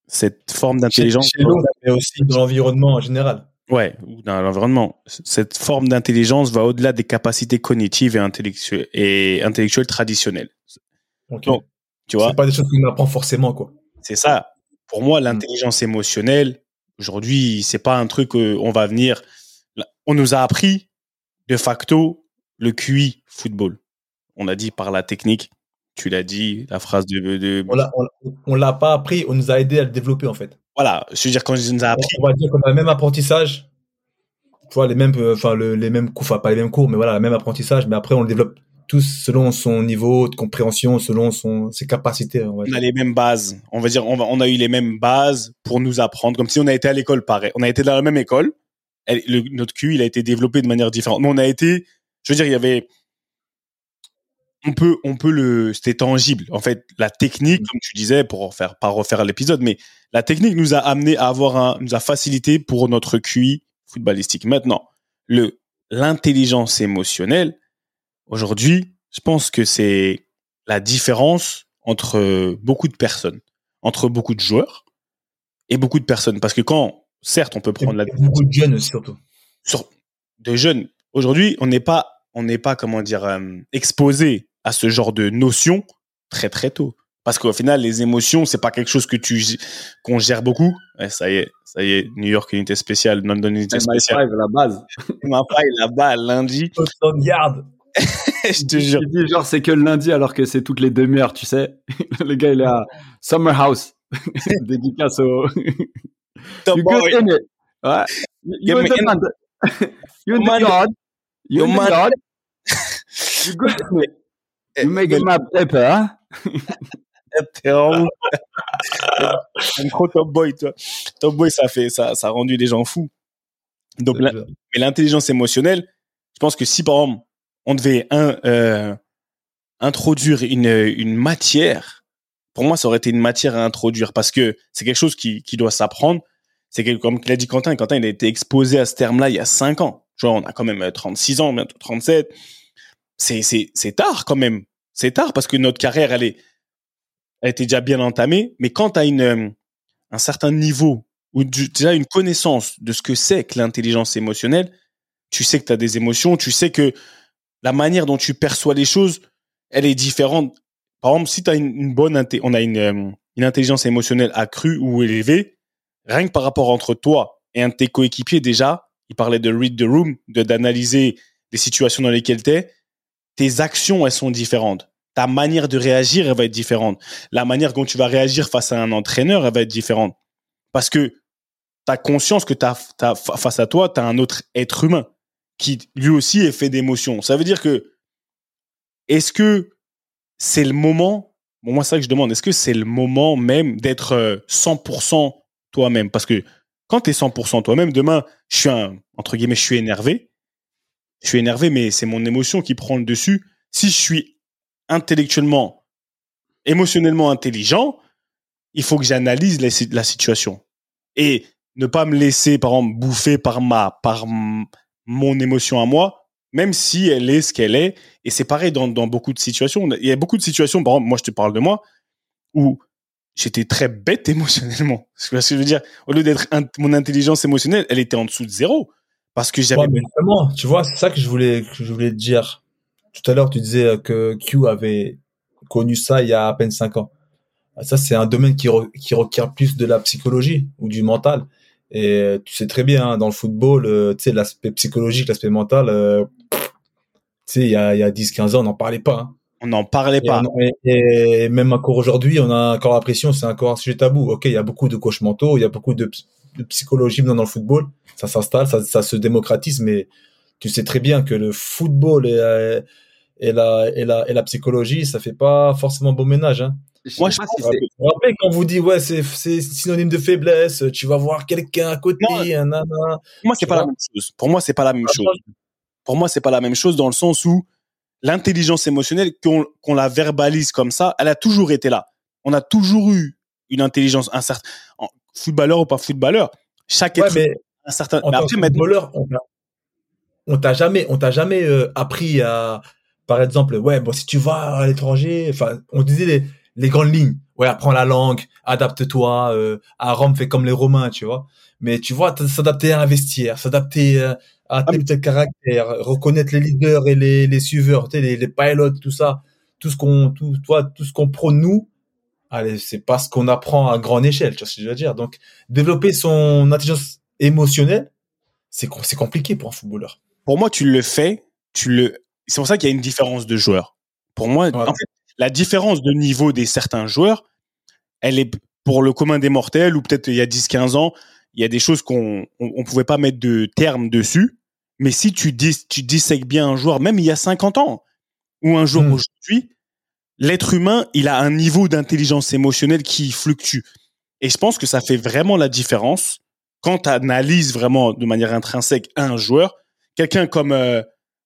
Cette forme d'intelligence chez l'autre mais aussi dans l'environnement en général Ouais, ou dans l'environnement. Cette forme d'intelligence va au-delà des capacités cognitives et intellectuelles, et intellectuelles traditionnelles. Donc, Tu vois, c'est pas des choses qu'on apprend forcément quoi c'est ça. Pour moi, l'intelligence émotionnelle, aujourd'hui, c'est pas un truc qu'on va venir. On nous a appris de facto le QI football. On a dit par la technique. Tu l'as dit, la phrase de. de- on l'a pas appris on nous a aidé à le développer en fait Voilà, je veux dire, quand on nous a appris. on va dire qu'on a le même apprentissage tu vois les mêmes euh, enfin le, les mêmes cours enfin pas les mêmes cours mais voilà le même apprentissage mais après on le développe tous selon son niveau de compréhension selon son ses capacités on a les mêmes bases. On va dire, on, va- on a eu les mêmes bases pour nous apprendre, comme si on a été à l'école pareil. On a été dans la même école. Elle- le- notre QI, il a été développé de manière différente. Mais on a été, je veux dire, il y avait, on peut, on peut le, c'était tangible. En fait, la technique, comme tu disais, pour refaire, pas refaire l'épisode, mais la technique nous a amené à avoir un, nous a facilité pour notre QI footballistique. Maintenant, le, l'intelligence émotionnelle, aujourd'hui, je pense que c'est la différence entre beaucoup de personnes, entre beaucoup de joueurs et beaucoup de personnes. Parce que quand, certes, on peut Et prendre la beaucoup de jeunes surtout sur de jeunes. Aujourd'hui, on n'est pas, on n'est pas, comment dire, euh, exposé à ce genre de notions très très tôt. Parce qu'au final, les émotions, c'est pas quelque chose que tu qu'on gère beaucoup. Ouais, ça y est, ça y est, New York unité spéciale, London unité spéciale. la base. Ma faille là-bas lundi, garde je te jure. Il dit genre c'est que le lundi alors que c'est toutes les demi-heures, tu sais. le gars il est à Summer House. Dédicace au. Top you boy. good in it? Ouais. You in the man. You in the yard. You in the yard. You good in it. You making my paper, hein? T'es. J'aime trop Top Boy, toi. Top Boy, ça fait, ça, ça a rendu les gens fous. Donc, la- mais l'intelligence émotionnelle, je pense que si par exemple on devait un, euh, introduire une, une matière, pour moi ça aurait été une matière à introduire parce que c'est quelque chose qui, qui doit s'apprendre. C'est comme l'a dit Quentin, Quentin il a été exposé à ce terme-là il y a 5 ans. Tu vois, on a quand même euh, 36 ans, bientôt 37. C'est, c'est, c'est tard quand même. C'est tard parce que notre carrière elle est, elle était déjà bien entamée. Mais quand tu as une, euh, un certain niveau ou déjà une connaissance de ce que c'est que l'intelligence émotionnelle, tu sais que tu as des émotions, tu sais que la manière dont tu perçois les choses, elle est différente. Par exemple, si tu une, bonne on a une, euh, une intelligence émotionnelle accrue ou élevée, rien que par rapport entre toi et un de tes coéquipiers déjà, il parlait de read the room, d'analyser les situations dans lesquelles tu es, tes actions elles sont différentes. Ta manière de réagir, elle va être différente. La manière dont tu vas réagir face à un entraîneur, elle va être différente. Parce que tu as conscience que t'as- fa- face à toi, tu as un autre être humain qui lui aussi est fait d'émotions. Ça veut dire que, est-ce que c'est le moment, moi c'est ça que je demande, est-ce que c'est le moment même d'être euh, 100% toi-même? Parce que quand tu es 100% toi-même, demain, je suis un, entre guillemets, je suis énervé, je suis énervé, mais c'est mon émotion qui prend le dessus. Si je suis intellectuellement, émotionnellement intelligent, il faut que j'analyse la, situation et ne pas me laisser, par exemple, bouffer par ma, par mon émotion à moi, même si elle est ce qu'elle est. Et c'est pareil dans, dans beaucoup de situations. Il y a beaucoup de situations, par exemple, moi, je te parle de moi, où j'étais très bête émotionnellement. Ce que je veux dire? Au lieu d'être mon intelligence émotionnelle, elle était en dessous de zéro. Parce que j'avais Ouais, tu vois, c'est ça que je voulais, que je voulais te dire. Tout à l'heure, tu disais que Q avait connu ça il y a à peine 5 ans. Ah, Ça, c'est un domaine qui, re- qui requiert plus de la psychologie ou du mental. Et euh, tu sais très bien, hein, dans le football, euh, tu sais, l'aspect psychologique, l'aspect mental, euh, tu sais, il y a, il y a 10-15 ans, on n'en parlait pas. hein. on n'en parlait pas. et- et même encore aujourd'hui, on a encore l'impression, c'est encore un sujet tabou. Ok, il y a beaucoup de coachs mentaux, il y a beaucoup de, ps- de psychologie maintenant dans le football. Ça s'installe, ça, ça se démocratise, mais tu sais très bien que le football et, euh, et, la, et, la, et la psychologie, ça fait pas forcément bon ménage. Hein. Moi, sais je pas pense si que- c'est- Vous rappelez quand on vous dit, ouais, c'est synonyme de faiblesse, tu vas voir quelqu'un à côté, Non. nanana. Pour moi, c'est pas la même chose. Pour moi, c'est pas la même chose. Pour moi, c'est pas la même chose dans le sens où l'intelligence émotionnelle, qu'on la verbalise comme ça, elle a toujours été là. On a toujours eu une intelligence, un certain, footballeur ou pas footballeur. Chaque Ouais, être mais un certain. en Mais après, maintenant, footballeur, on t'a- on t'a jamais, on t'a jamais euh, appris à, par exemple, ouais, bon, si tu vas à l'étranger, enfin, on disait les, les grandes lignes. Ouais, apprends la langue, adapte-toi. Euh, à Rome, fais comme les Romains, tu vois. Mais tu vois, s'adapter à un vestiaire, s'adapter euh, à tel ou tel caractère, reconnaître les leaders et les, les suiveurs, tu sais, les, les pilotes, tout ça, tout ce qu'on, tout, toi, tout ce qu'on prône nous. Allez, c'est pas ce qu'on apprend à grande échelle, tu vois ce que je veux dire. Donc, développer son intelligence émotionnelle, c'est c'est compliqué pour un footballeur. Pour moi, tu le fais, tu le. C'est pour ça qu'il y a une différence de joueurs. Pour moi, Ouais. en fait, la différence de niveau des certains joueurs, elle est pour le commun des mortels ou peut-être il y a 10-15 ans, il y a des choses qu'on on, on pouvait pas mettre de terme dessus. Mais si tu dis, tu dissèques bien un joueur, même il y a 50 ans ou un jour Hmm. aujourd'hui, l'être humain, il a un niveau d'intelligence émotionnelle qui fluctue. Et je pense que ça fait vraiment la différence quand tu analyses vraiment de manière intrinsèque un joueur. Quelqu'un comme, euh,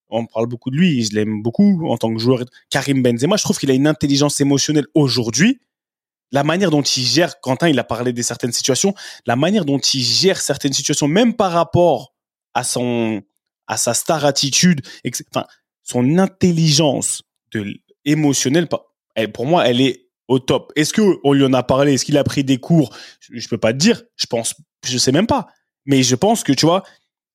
on parle beaucoup de lui, je l'aime beaucoup en tant que joueur, Karim Benzema, je trouve qu'il a une intelligence émotionnelle aujourd'hui. La manière dont il gère, Quentin, il a parlé des certaines situations, la manière dont il gère certaines situations, même par rapport à son, à sa star attitude, enfin, son intelligence de émotionnelle, pour moi, elle est au top. Est-ce que on lui en a parlé? Est-ce qu'il a pris des cours? Je, je peux pas te dire. Je pense, je sais même pas. Mais je pense que tu vois,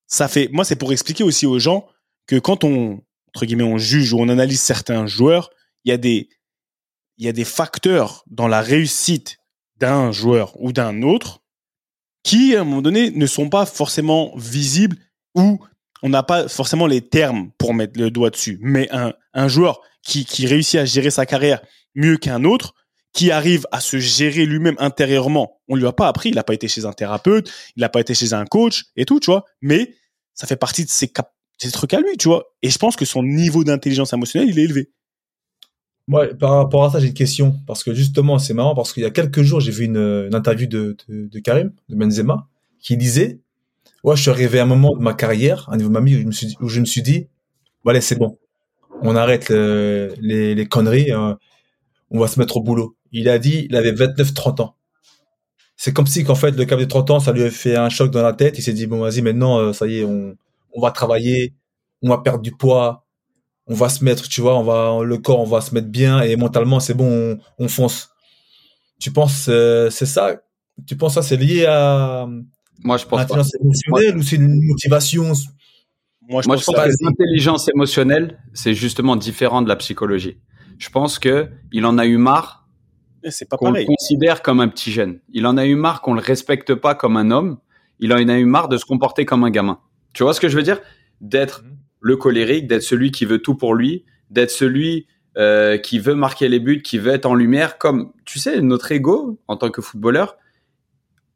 ça fait. Moi, c'est pour expliquer aussi aux gens que quand on entre guillemets on juge ou on analyse certains joueurs, il y a des il y a des facteurs dans la réussite d'un joueur ou d'un autre qui, à un moment donné, ne sont pas forcément visibles ou on n'a pas forcément les termes pour mettre le doigt dessus. Mais un, un joueur qui, qui réussit à gérer sa carrière mieux qu'un autre, qui arrive à se gérer lui-même intérieurement, on lui a pas appris, il n'a pas été chez un thérapeute, il n'a pas été chez un coach et tout, tu vois. Mais ça fait partie de ses, trucs à lui, tu vois. Et je pense que son niveau d'intelligence émotionnelle, il est élevé. Moi, par rapport à ça, j'ai une question. Parce que justement, c'est marrant, parce qu'il y a quelques jours, j'ai vu une, interview de, Karim, de Benzema, qui disait Ouais, je suis arrivé à un moment de ma carrière, un niveau de ma vie, où je me suis, dit Voilà, c'est bon. On arrête le- les, les conneries, euh, on va se mettre au boulot. Il a dit il avait 29-30 ans. C'est comme si, qu'en fait, le cap de 30 ans, ça lui a fait un choc dans la tête. Il s'est dit Bon, vas-y, maintenant, euh, ça y est, on, on va travailler, on va perdre du poids, on va se mettre, tu vois, on va, le corps, on va se mettre bien et mentalement, c'est bon, on, on fonce. Tu penses, euh, c'est ça? Tu penses ça, c'est lié à Moi, je pense pas. l'intelligence émotionnelle ou c'est une motivation? Moi, je Moi, pense je pense pas. que l'intelligence émotionnelle, c'est justement différent de la psychologie. Je pense que il en a eu marre C'est pas qu'on le considère comme un petit jeune. Il en a eu marre qu'on le respecte pas comme un homme. Il en a eu marre de se comporter comme un gamin. Tu vois ce que je veux dire? D'être Mhm. le colérique, d'être celui qui veut tout pour lui, d'être celui euh, qui veut marquer les buts, qui veut être en lumière. Comme tu sais, notre ego en tant que footballeur,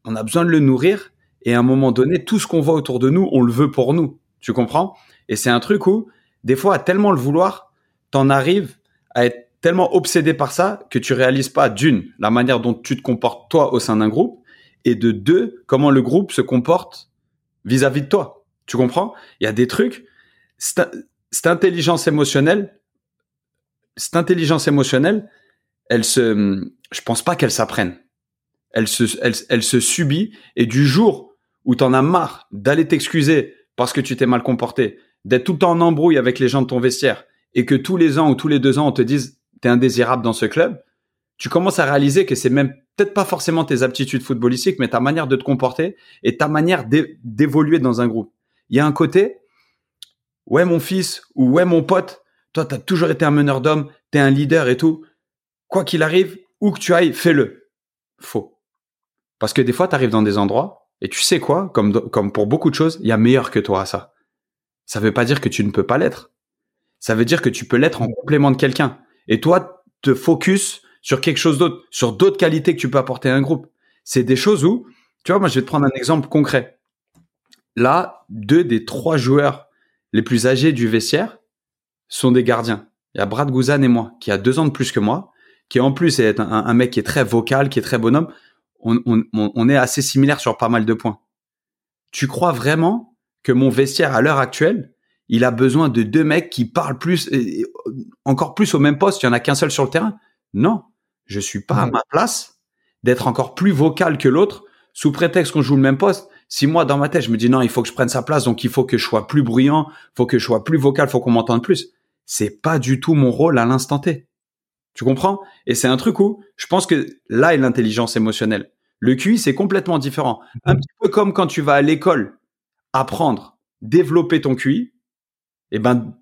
on a besoin de le nourrir. Et à un moment donné, tout ce qu'on voit autour de nous, on le veut pour nous. Tu comprends? Et c'est un truc où, des fois, à tellement le vouloir, t'en arrives à être tellement obsédé par ça que tu réalises pas d'une la manière dont tu te comportes toi au sein d'un groupe et de deux comment le groupe se comporte vis-à-vis de toi. Tu comprends? Il y a des trucs, cette, intelligence émotionnelle, cette intelligence émotionnelle, elle se, je pense pas qu'elle s'apprenne. Elle se, elle, elle se subit et du jour où t'en as marre d'aller t'excuser parce que tu t'es mal comporté, d'être tout le temps en embrouille avec les gens de ton vestiaire et que tous les ans ou tous les deux ans on te dise t'es indésirable dans ce club, tu commences à réaliser que c'est même peut-être pas forcément tes aptitudes footballistiques, mais ta manière de te comporter et ta manière d'évoluer dans un groupe. Il y a un côté, ouais mon fils ou ouais mon pote, toi t'as toujours été un meneur d'hommes, t'es un leader et tout. Quoi qu'il arrive, où que tu ailles, fais-le. Faux. Parce que des fois, tu arrives dans des endroits et tu sais quoi, comme, comme pour beaucoup de choses, il y a meilleur que toi à ça. Ça veut pas dire que tu ne peux pas l'être. Ça veut dire que tu peux l'être en complément de quelqu'un. Et toi, te focus sur quelque chose d'autre, sur d'autres qualités que tu peux apporter à un groupe. C'est des choses où, tu vois, moi, je vais te prendre un exemple concret. Là, deux des trois joueurs les plus âgés du vestiaire sont des gardiens. Il y a Brad Guzan et moi, qui a deux ans de plus que moi, qui en plus est un, mec qui est très vocal, qui est très bonhomme on, est assez similaire sur pas mal de points. Tu crois vraiment que mon vestiaire à l'heure actuelle, il a besoin de deux mecs qui parlent plus, encore plus au même poste, il y en a qu'un seul sur le terrain Non, je suis pas à ma place d'être encore plus vocal que l'autre sous prétexte qu'on joue le même poste. Si moi dans ma tête je me dis non, il faut que je prenne sa place, donc il faut que je sois plus bruyant, il faut que je sois plus vocal, il faut qu'on m'entende plus. C'est pas du tout mon rôle à l'instant T. Tu comprends? Et c'est un truc où je pense que là est l'intelligence émotionnelle. Le QI, c'est complètement différent. Un petit peu comme quand tu vas à l'école apprendre, développer ton QI, eh ben,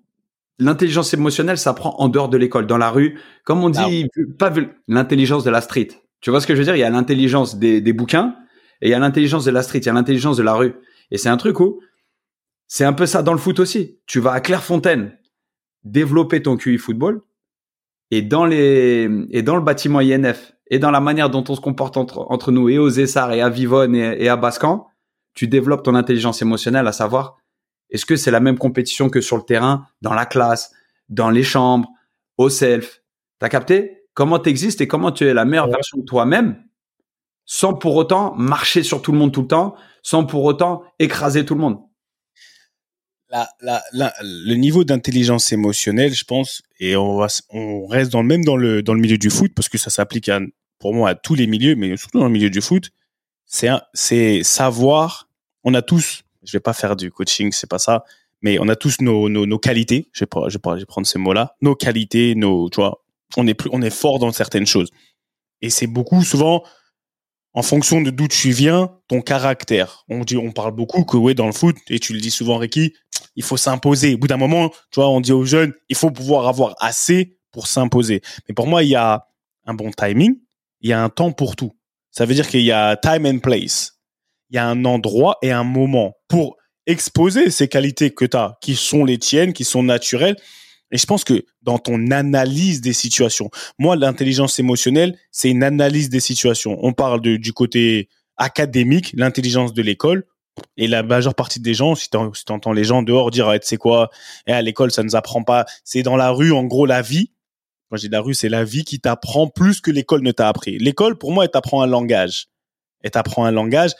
l'intelligence émotionnelle s'apprend en dehors de l'école, dans la rue. Comme on dit, pas l'intelligence de la street. Tu vois ce que je veux dire? Il y a l'intelligence des, des bouquins et il y a l'intelligence de la street, il y a l'intelligence de la rue. Et c'est un truc où c'est un peu ça dans le foot aussi. Tu vas à Clairefontaine développer ton QI football et dans les et dans le bâtiment INF et dans la manière dont on se comporte entre, entre nous et aux Essar et à Vivonne et, à Bascan, tu développes ton intelligence émotionnelle à savoir est-ce que c'est la même compétition que sur le terrain, dans la classe, dans les chambres, au self? T'as capté? Comment t'existes et comment tu es la meilleure version de toi-même sans pour autant marcher sur tout le monde tout le temps, sans pour autant écraser tout le monde? Le niveau d'intelligence émotionnelle, je pense, et on, va, on reste dans le même dans le, dans le milieu du foot, parce que ça s'applique à, pour moi à tous les milieux, mais surtout dans le milieu du foot, c'est savoir, on a tous, je vais pas faire du coaching, c'est pas ça, mais on a tous nos, nos, qualités, je vais, pas, vais je vais prendre ces mots-là, nos qualités, nos, tu vois, on est, plus, on est fort dans certaines choses. Et c'est beaucoup, souvent, en fonction de d'où tu viens, ton caractère. On dit, on parle beaucoup que ouais, dans le foot, et tu le dis souvent, Ricky, il faut s'imposer. Au bout d'un moment, tu vois, on dit aux jeunes, il faut pouvoir avoir assez pour s'imposer. Mais pour moi, il y a un bon timing, il y a un temps pour tout. Ça veut dire qu'il y a time and place. Il y a un endroit et un moment pour exposer ces qualités que tu as, qui sont les tiennes, qui sont naturelles. Et je pense que dans ton analyse des situations, moi, l'intelligence émotionnelle, c'est une analyse des situations. On parle de, du côté académique, l'intelligence de l'école. Et la majeure partie des gens, si tu entends les gens dehors dire, ah, tu sais quoi, eh, à l'école, ça ne nous apprend pas. C'est dans la rue, en gros, la vie. Moi, j'ai la rue, c'est la vie qui t'apprend plus que l'école ne t'a appris. L'école, pour moi, elle t'apprend un langage. Elle t'apprend un langage.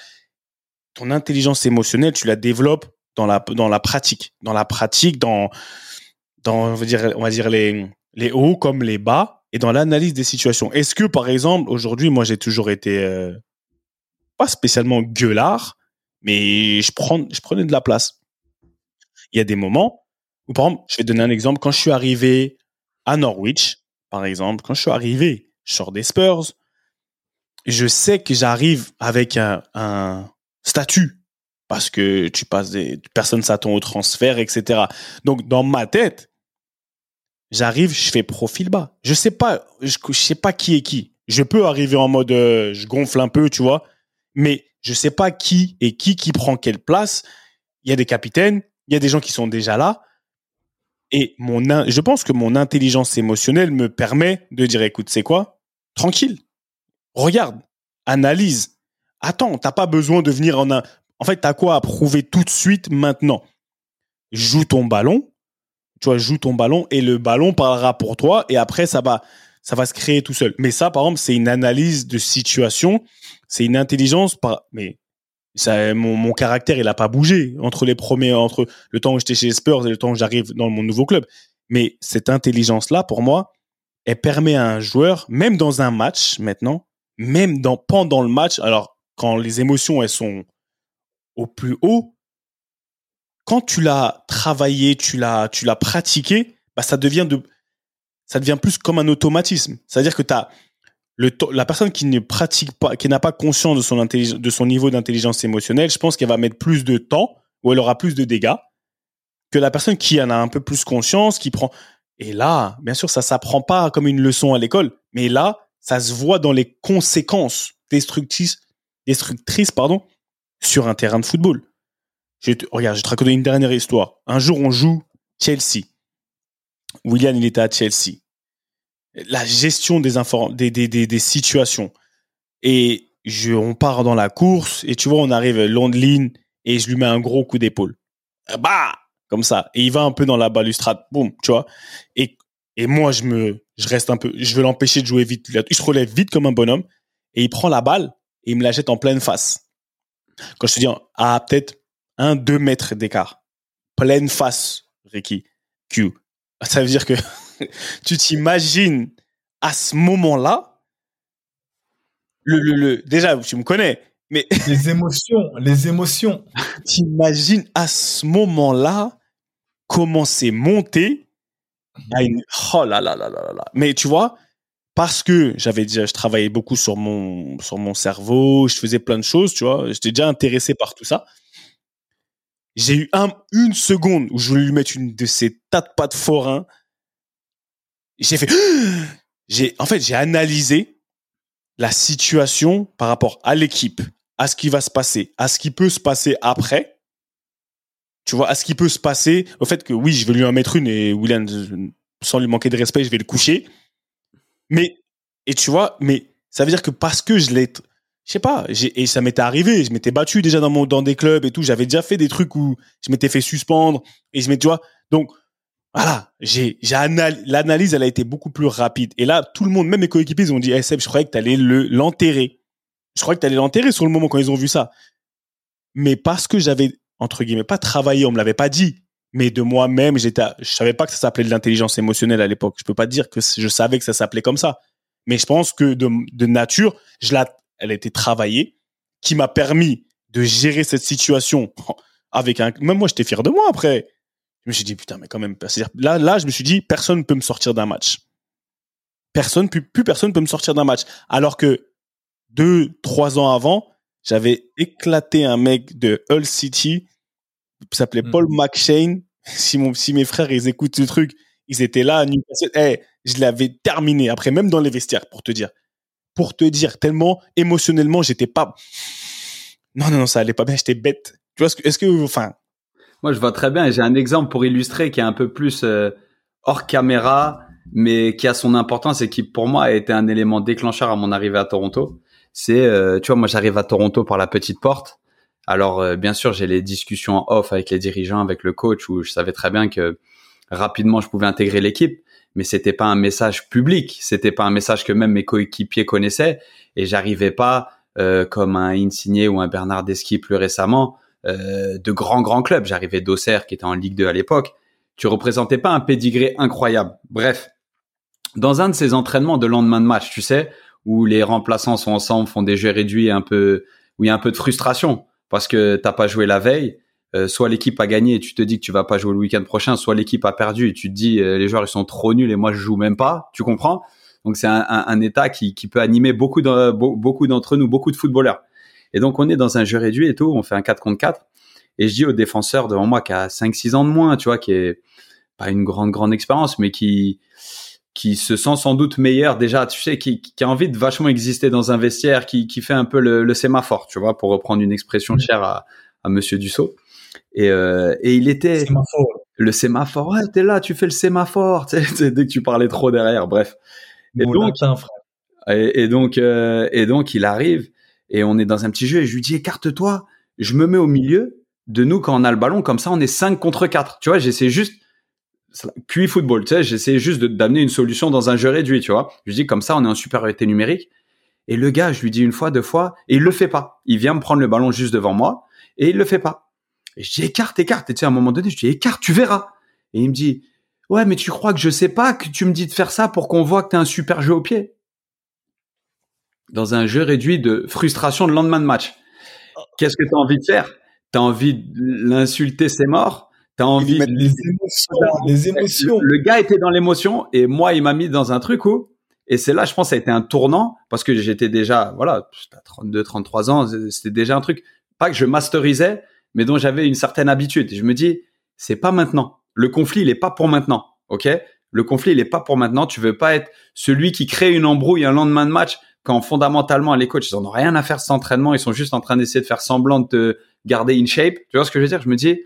Ton intelligence émotionnelle, tu la développes dans la, dans la pratique. Dans la pratique, dans, dans, on va dire, on va dire les, les hauts comme les bas et dans l'analyse des situations. Est-ce que, par exemple, aujourd'hui, moi, j'ai toujours été, euh, pas spécialement gueulard, mais je, prends, je prenais de la place. Il y a des moments où, par exemple, je vais donner un exemple. Quand je suis arrivé à Norwich, par exemple, quand je suis arrivé, je sors des Spurs, je sais que j'arrive avec un, un, statut parce que tu passes des personne s'attend au transfert, etc. Donc dans ma tête, j'arrive, je fais profil bas. Je sais pas, je, je, sais pas qui est qui. Je peux arriver en mode, euh, je gonfle un peu, tu vois, mais je sais pas qui est qui qui prend quelle place. Il y a des capitaines, il y a des gens qui sont déjà là. Et mon, je pense que mon intelligence émotionnelle me permet de dire, écoute, c'est quoi? Tranquille. Regarde. Analyse. Attends, t'as pas besoin de venir en un, en fait, t'as quoi à prouver tout de suite maintenant? Joue ton ballon. Tu vois, joue ton ballon et le ballon parlera pour toi et après, ça va, ça va se créer tout seul. Mais ça, par exemple, c'est une analyse de situation c'est une intelligence par, mais Ça, mon, mon caractère, il a pas bougé entre les premiers, entre le temps où j'étais chez Spurs et le temps où j'arrive dans mon nouveau club. Mais cette intelligence-là, pour moi, elle permet à un joueur, même dans un match maintenant, même dans, pendant le match, alors quand les émotions, elles sont au plus haut, quand tu l'as travaillé, tu l'as, tu l'as pratiqué, bah, ça devient de, ça devient plus comme un automatisme. C'est-à-dire que as le, la personne qui ne pratique pas, qui n'a pas conscience de son, de son niveau d'intelligence émotionnelle, je pense qu'elle va mettre plus de temps ou elle aura plus de dégâts que la personne qui en a un peu plus conscience, qui prend. Et là, bien sûr, ça s'apprend pas comme une leçon à l'école, mais là, ça se voit dans les conséquences destructrices, destructrices pardon, sur un terrain de football. Je te, regarde, je te raconte une dernière histoire. Un jour, on joue Chelsea. William, il était à Chelsea. La gestion des, des, des, des, des, situations. Et je, on part dans la course, et tu vois, on arrive long de ligne, et je lui mets un gros coup d'épaule. Bah! Comme ça. Et il va un peu dans la balustrade. Boum, tu vois. Et, et moi, je me, je reste un peu, je veux l'empêcher de jouer vite. Il se relève vite comme un bonhomme, et il prend la balle, et il me la jette en pleine face. Quand je te dis, à peut-être un, deux mètres d'écart. Pleine face, Ricky. Q. Ça veut dire que tu t'imagines à ce moment-là, le, le, le, déjà, tu me connais, mais. Les émotions, les émotions. T'imagines à ce moment-là comment c'est monté à une. Oh là là là là là. Mais tu vois, parce que j'avais déjà, je travaillais beaucoup sur mon, sur mon cerveau, je faisais plein de choses, tu vois, j'étais déjà intéressé par tout ça. J'ai eu un, une seconde où je voulais lui mettre une de ces tas de pattes forains. J'ai fait, j'ai, en fait, j'ai analysé la situation par rapport à l'équipe, à ce qui va se passer, à ce qui peut se passer après. Tu vois, à ce qui peut se passer, au fait que oui, je vais lui en mettre une et William, sans lui manquer de respect, je vais le coucher. Mais, et tu vois, mais ça veut dire que parce que je l'ai, je sais pas, et ça m'était arrivé, je m'étais battu déjà dans mon dans des clubs et tout, j'avais déjà fait des trucs où je m'étais fait suspendre et je m'étais tu vois, donc voilà, j'ai j'ai l'analyse elle a été beaucoup plus rapide et là tout le monde, même mes coéquipiers ils ont dit hey, Seb, je croyais que tu allais le l'enterrer. Je croyais que tu allais l'enterrer sur le moment quand ils ont vu ça. Mais parce que j'avais entre guillemets pas travaillé, on me l'avait pas dit, mais de moi-même, j'étais je savais pas que ça s'appelait de l'intelligence émotionnelle à l'époque. Je peux pas dire que je savais que ça s'appelait comme ça. Mais je pense que de, nature, je la elle a été travaillée, qui m'a permis de gérer cette situation avec un. Même moi, j'étais fier de moi après. Je me suis dit putain, mais quand même. Là, là, je me suis dit personne ne peut me sortir d'un match. Personne, plus, plus personne peut me sortir d'un match. Alors que deux, trois ans avant, j'avais éclaté un mec de Hull City s'appelait Paul hmm. McShane. Si, mon, si mes frères ils écoutent ce truc, ils étaient là à Newcastle. Eh, je l'avais terminé après, même dans les vestiaires, pour te dire pour te dire tellement émotionnellement j'étais pas non non non ça allait pas bien j'étais bête tu vois ce que est-ce que enfin moi je vois très bien j'ai un exemple pour illustrer qui est un peu plus euh, hors caméra mais qui a son importance et qui pour moi a été un élément déclencheur à mon arrivée à Toronto c'est euh, tu vois moi j'arrive à Toronto par la petite porte alors euh, bien sûr j'ai les discussions off avec les dirigeants avec le coach où je savais très bien que rapidement je pouvais intégrer l'équipe mais c'était pas un message public, c'était pas un message que même mes coéquipiers connaissaient et j'arrivais pas euh, comme un Insigné ou un Bernard Deschi plus récemment euh, de grands grands clubs. J'arrivais d'Auxerre qui était en Ligue 2 à l'époque. Tu représentais pas un pédigré incroyable. Bref, dans un de ces entraînements de lendemain de match, tu sais, où les remplaçants sont ensemble, font des jeux réduits, un peu où il y a un peu de frustration parce que t'as pas joué la veille euh, soit l'équipe a gagné et tu te dis que tu vas pas jouer le week-end prochain, soit l'équipe a perdu et tu te dis euh, les joueurs ils sont trop nuls et moi je joue même pas, tu comprends? Donc c'est un, état qui, peut animer beaucoup beaucoup d'entre nous, beaucoup de footballeurs. Et donc on est dans un jeu réduit et tout, on fait un 4 contre 4 et je dis au défenseur devant moi qui a 5 6 ans de moins, tu vois, qui est pas une grande grande expérience mais qui qui se sent sans doute meilleur déjà, tu sais, qui, qui a envie de vachement exister dans un vestiaire, qui, qui fait un peu le, le sémaphore, tu vois, pour reprendre une expression chère à, à Monsieur Dussault. Et, euh, et il était le sémaphore. Ouais, t'es là, tu fais le sémaphore. Tu sais, dès que tu parlais trop derrière, bref. Et donc, et, donc, euh, et donc, il arrive et on est dans un petit jeu et je lui dis écarte-toi. Je me mets au milieu de nous quand on a le ballon. Comme ça, on est 5 contre 4 Tu vois, j'essaie juste QI football. Tu sais, j'essaie juste d'amener une solution dans un jeu réduit. Tu vois, je dis comme ça, on est en supériorité numérique. Et le gars, je lui dis une fois, deux fois, et il le fait pas. Il vient me prendre le ballon juste devant moi, et il le fait pas. Et je dis, écarte, écarte. Et tu sais, à un moment donné, je dis, écarte, tu verras. Et il me dit, ouais, mais tu crois que je sais pas que tu me dis de faire ça pour qu'on voit que t'es un super jeu au pied? Dans un jeu réduit de frustration de lendemain de match. Qu'est-ce que tu as envie de faire? T'as envie de l'insulter, c'est mort? T'as envie de... les émotions, les émotions. Le, gars était dans l'émotion et moi, il m'a mis dans un truc où, et c'est là, je pense, ça a été un tournant parce que j'étais déjà, voilà, à 32, 33 ans, c'était déjà un truc, pas que je masterisais, mais dont j'avais une certaine habitude. Et je me dis, c'est pas maintenant. Le conflit, il est pas pour maintenant. OK? Le conflit, il est pas pour maintenant. Tu veux pas être celui qui crée une embrouille un lendemain de match quand fondamentalement les coachs, ils en ont rien à faire cet entraînement. Ils sont juste en train d'essayer de faire semblant de te garder in shape. Tu vois ce que je veux dire? Je me dis,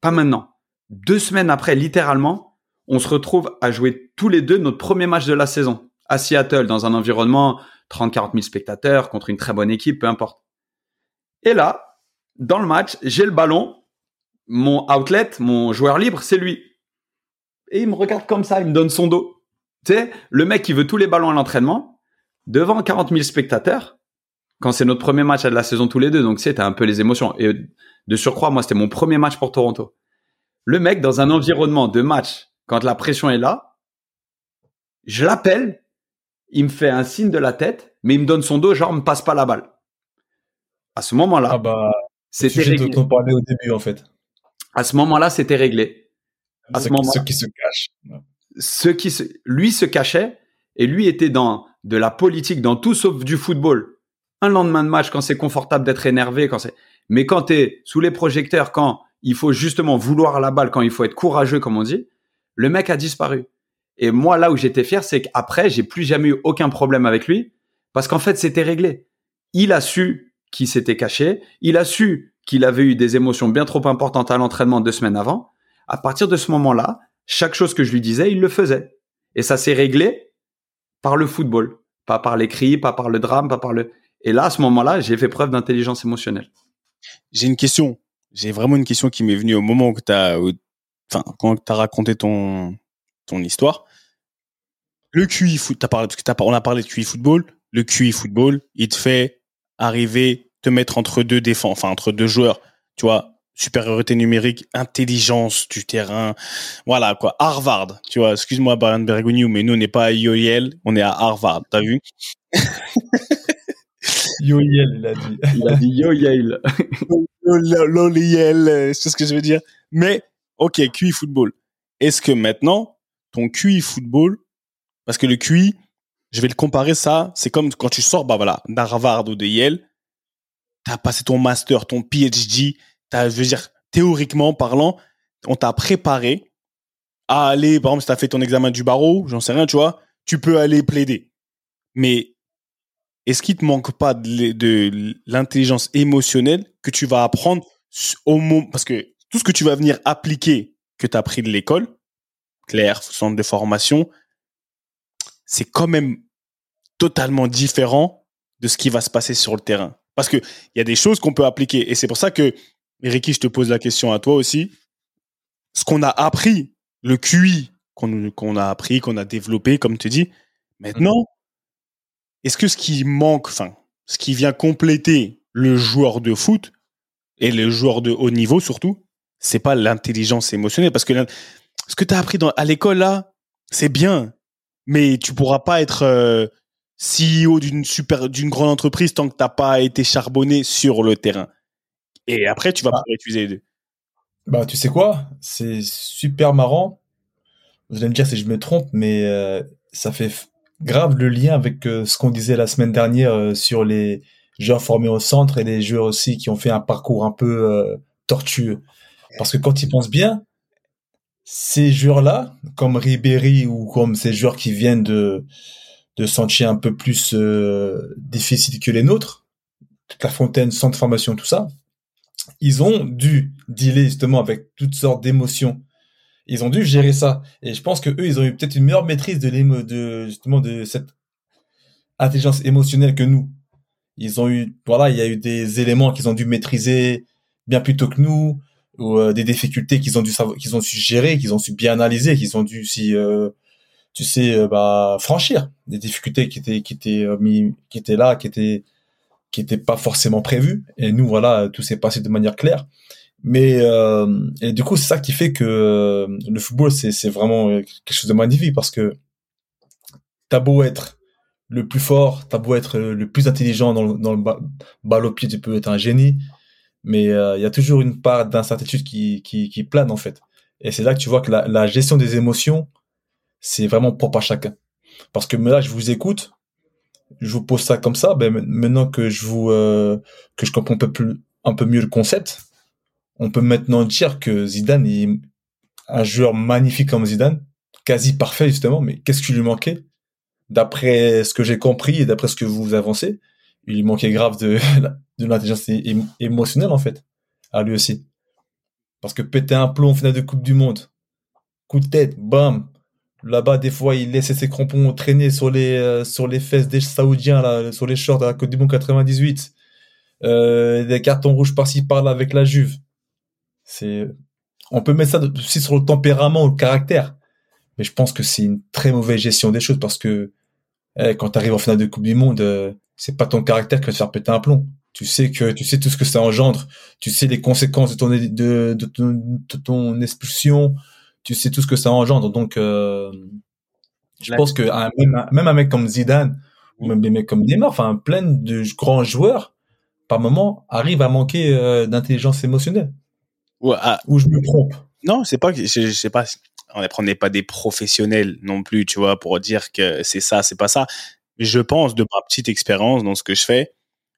pas maintenant. Deux semaines après, littéralement, on se retrouve à jouer tous les deux notre premier match de la saison à Seattle dans un environnement 30-40 000 spectateurs contre une très bonne équipe, peu importe. Et là, dans le match, j'ai le ballon, mon outlet, mon joueur libre, c'est lui. Et il me regarde comme ça, il me donne son dos. Tu sais, le mec qui veut tous les ballons à l'entraînement, devant 40 000 spectateurs, quand c'est notre premier match de la saison tous les deux, donc tu sais, t'as un peu les émotions. Et de surcroît, moi, c'était mon premier match pour Toronto. Le mec, dans un environnement de match, quand la pression est là, je l'appelle, il me fait un signe de la tête, mais il me donne son dos, genre, me passe pas la balle. À ce moment-là, ah bah, c'était réglé. dont on parlait au début, en fait. À ce moment-là, c'était réglé. À ce moment ceux qui se cachent. Ceux qui se, lui se cachait et lui était dans de la politique, dans tout sauf du football un lendemain de match quand c'est confortable d'être énervé, quand c'est, mais quand t'es sous les projecteurs, quand il faut justement vouloir la balle, quand il faut être courageux, comme on dit, le mec a disparu. Et moi, là où j'étais fier, c'est qu'après, j'ai plus jamais eu aucun problème avec lui, parce qu'en fait, c'était réglé. Il a su qu'il s'était caché, il a su qu'il avait eu des émotions bien trop importantes à l'entraînement deux semaines avant. À partir de ce moment-là, chaque chose que je lui disais, il le faisait. Et ça s'est réglé par le football. Pas par les cris, pas par le drame, pas par le, et là, à ce moment-là, j'ai fait preuve d'intelligence émotionnelle. J'ai une question. J'ai vraiment une question qui m'est venue au moment où tu as, quand tu raconté ton, ton histoire. Le QI foot, on a parlé de QI football. Le QI football, il te fait arriver, te mettre entre deux défenses, enfin, entre deux joueurs. Tu vois, supériorité numérique, intelligence du terrain, voilà quoi, Harvard, tu vois, excuse-moi Brian Bergogneau, mais nous on n'est pas à Yale, on est à Harvard, t'as vu? Yo Yale, il a dit. Il a dit Yo Yale. Lol Yale, c'est ce que je veux dire. Mais, ok, QI football. Est-ce que maintenant, ton QI football, parce que le QI, je vais le comparer ça, c'est comme quand tu sors, bah voilà, d'Harvard ou de Yale, t'as passé ton master, ton PhD, t'as, je veux dire, théoriquement parlant, on t'a préparé à aller, par exemple, si t'as fait ton examen du barreau, j'en sais rien, tu vois, tu peux aller plaider. Mais est-ce qu'il te manque pas de, l'intelligence émotionnelle que tu vas apprendre au moment parce que tout ce que tu vas venir appliquer que tu as appris de l'école, clair, centre de formation, c'est quand même totalement différent de ce qui va se passer sur le terrain. Parce que il y a des choses qu'on peut appliquer et c'est pour ça que Ricky, je te pose la question à toi aussi. Ce qu'on a appris, le QI qu'on a appris, qu'on a développé, comme tu dis, maintenant, est-ce que ce qui manque, enfin, ce qui vient compléter le joueur de foot et le joueur de haut niveau surtout, c'est pas l'intelligence émotionnelle parce que ce que tu as appris dans, à l'école là, c'est bien, mais tu pourras pas être euh, CEO d'une super d'une grande entreprise tant que t'as pas été charbonné sur le terrain. Et après, tu vas pouvoir utiliser les deux. Bah, tu sais quoi? C'est super marrant. Vous allez me dire si je me trompe, mais euh, ça fait grave le lien avec euh, ce qu'on disait la semaine dernière euh, sur les joueurs formés au centre et les joueurs aussi qui ont fait un parcours un peu euh, tortueux. Parce que quand ils pensent bien, ces joueurs-là, comme Ribéry ou comme ces joueurs qui viennent de de sentir un peu plus difficile que les nôtres, la fontaine, centre de formation, tout ça, ils ont dû dealer justement avec toutes sortes d'émotions ils ont dû gérer ça. Et je pense que eux, ils ont eu peut-être une meilleure maîtrise de, de justement de cette intelligence émotionnelle que nous. Ils ont eu, voilà, il y a eu des éléments qu'ils ont dû maîtriser bien plus tôt que nous, ou euh, des difficultés qu'ils ont dû qu'ils ont su gérer, qu'ils ont su bien analyser, qu'ils ont dû aussi euh, tu sais, euh, bah, franchir des difficultés qui étaient, qui étaient mis, qui étaient là, qui étaient, qui étaient pas forcément prévues. Et nous, voilà, tout s'est passé de manière claire. Mais euh, et du coup, c'est ça qui fait que euh, le football, c'est vraiment quelque chose de magnifique parce que t'as beau être le plus fort, t'as beau être le plus intelligent dans le, dans le balle au pied, tu peux être un génie, mais il y a toujours une part d'incertitude qui plane en fait. Et c'est là que tu vois que la, la gestion des émotions, c'est vraiment propre à chacun. Parce que là, je vous écoute, je vous pose ça comme ça, ben maintenant que je vous euh, que je comprends un peu plus un peu mieux le concept, on peut maintenant dire que Zidane est un joueur magnifique comme Zidane, quasi parfait justement, mais qu'est-ce qui lui manquait? D'après ce que j'ai compris et d'après ce que vous avancez, il lui manquait grave de de l'intelligence émotionnelle en fait, à lui aussi. Parce que péter un plomb en finale de Coupe du Monde, coup de tête, bam, Là-bas, des fois, il laissait ses crampons traîner sur les, euh, sur les fesses des Saoudiens, là, sur les shorts à la Côte du Monde 98. Euh, des cartons rouges par-ci par-là avec la Juve. C'est, on peut mettre ça aussi sur le tempérament ou le caractère. Mais je pense que c'est une très mauvaise gestion des choses parce que eh, quand tu arrives en finale de Coupe du Monde, euh, c'est pas ton caractère qui va te faire péter un plomb. Tu sais que tu sais tout ce que ça engendre. Tu sais les conséquences de ton de, de, ton, de ton expulsion tu sais tout ce que ça engendre. Donc, euh, je pense que même, même, un mec comme Zidane ou même des mecs comme Neymar, enfin plein de grands joueurs, par moment, arrivent à manquer euh, d'intelligence émotionnelle. Ah. Ou je me trompe. Non, c'est pas, je, je sais pas. On n'est pas des professionnels non plus, tu vois, pour dire que c'est ça, c'est pas ça. Je pense, de ma petite expérience dans ce que je fais,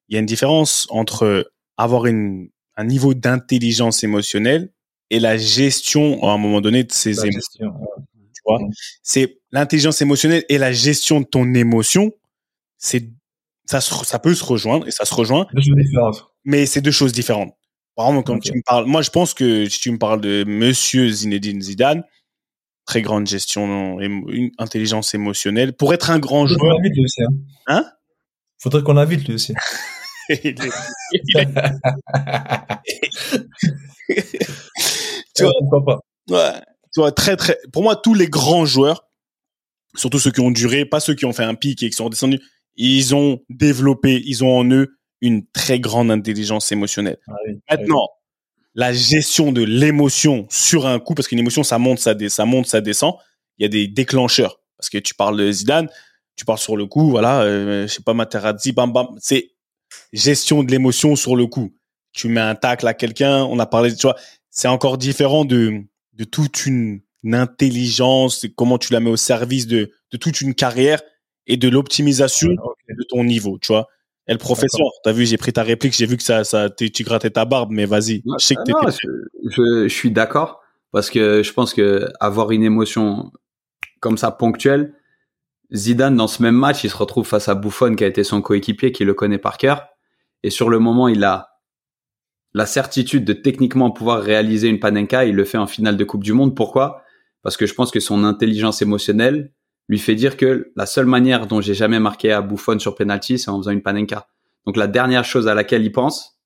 il y a une différence entre avoir une, un niveau d'intelligence émotionnelle et la gestion à un moment donné de ses émotions. Tu vois, c'est l'intelligence émotionnelle et la gestion de ton émotion. C'est ça, ça peut se rejoindre et ça se rejoint. Mais c'est deux choses différentes. Par exemple, quand tu me parles, moi je pense que si tu me parles de Monsieur Zinedine Zidane, très grande gestion, une intelligence émotionnelle, pour être un grand joueur. Invite, lui aussi, hein, hein? Faudrait qu'on l'invite lui aussi. tu vois, pas. Ouais, tu vois, très, très, pour moi, tous les grands joueurs, surtout ceux qui ont duré, pas ceux qui ont fait un pic et qui sont redescendus, ils ont développé, ils ont en eux une très grande intelligence émotionnelle. Ah ah Maintenant, la gestion de l'émotion sur un coup, parce qu'une émotion, ça monte, ça, ça monte, ça descend, il y a des déclencheurs. Parce que tu parles de Zidane, tu parles sur le coup, voilà, euh, je sais pas, Materazzi, bam, bam, c'est gestion de l'émotion sur le coup. Tu mets un tacle à quelqu'un, on a parlé, tu vois, c'est encore différent de, de toute une, intelligence, comment tu la mets au service de, de toute une carrière et de l'optimisation de ton niveau, tu vois. Et le professeur, t'as vu, j'ai pris ta réplique, j'ai vu que ça, ça, tu grattais ta barbe, mais vas-y. Je sais que ah je, je, suis d'accord parce que je pense que avoir une émotion comme ça ponctuelle, Zidane dans ce même match, il se retrouve face à Buffon qui a été son coéquipier, qui le connaît par cœur, et sur le moment, il a la certitude de techniquement pouvoir réaliser une panenka, il le fait en finale de Coupe du Monde. Pourquoi? Parce que je pense que son intelligence émotionnelle lui fait dire que la seule manière dont j'ai jamais marqué à Buffon sur penalty, c'est en faisant une panenka. Donc la dernière chose à laquelle il pense,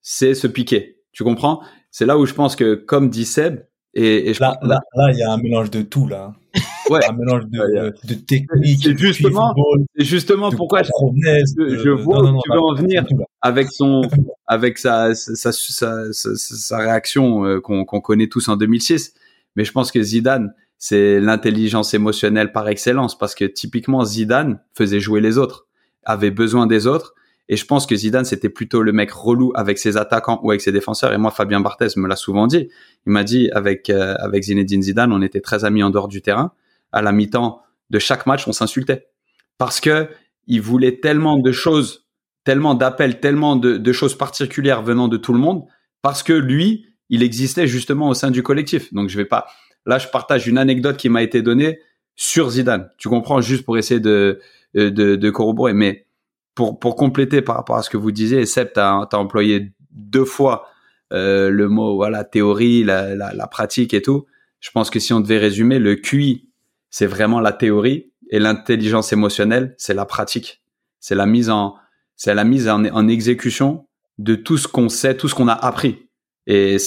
c'est se piquer. Tu comprends? C'est là où je pense que, comme dit Seb, et, je là, là, là, il y a un mélange de tout là. Ouais. Un mélange de, de technique. C'est justement, justement pourquoi je, je, vois où tu veux en venir avec son, avec sa, sa, sa, sa, réaction euh, qu'on connaît tous en 2006. Mais je pense que Zidane, c'est l'intelligence émotionnelle par excellence parce que typiquement Zidane faisait jouer les autres, avait besoin des autres. Et je pense que Zidane, c'était plutôt le mec relou avec ses attaquants ou avec ses défenseurs. Et moi, Fabien Barthez me l'a souvent dit. Il m'a dit, avec, euh, avec Zinedine Zidane, on était très amis en dehors du terrain à la mi-temps de chaque match, on s'insultait parce que il voulait tellement de choses, tellement d'appels, tellement de, choses particulières venant de tout le monde, parce que lui, il existait justement au sein du collectif. Donc je vais pas. Là, je partage une anecdote qui m'a été donnée sur Zidane. Tu comprends juste pour essayer de de, de corroborer, mais pour pour compléter par rapport à ce que vous disiez, Seb, tu as, employé deux fois euh, le mot voilà théorie, la, la, la pratique et tout. Je pense que si on devait résumer, le QI c'est vraiment la théorie et l'intelligence émotionnelle, c'est la pratique. C'est la mise en, c'est la mise en, en, exécution de tout ce qu'on sait, tout ce qu'on a appris. Et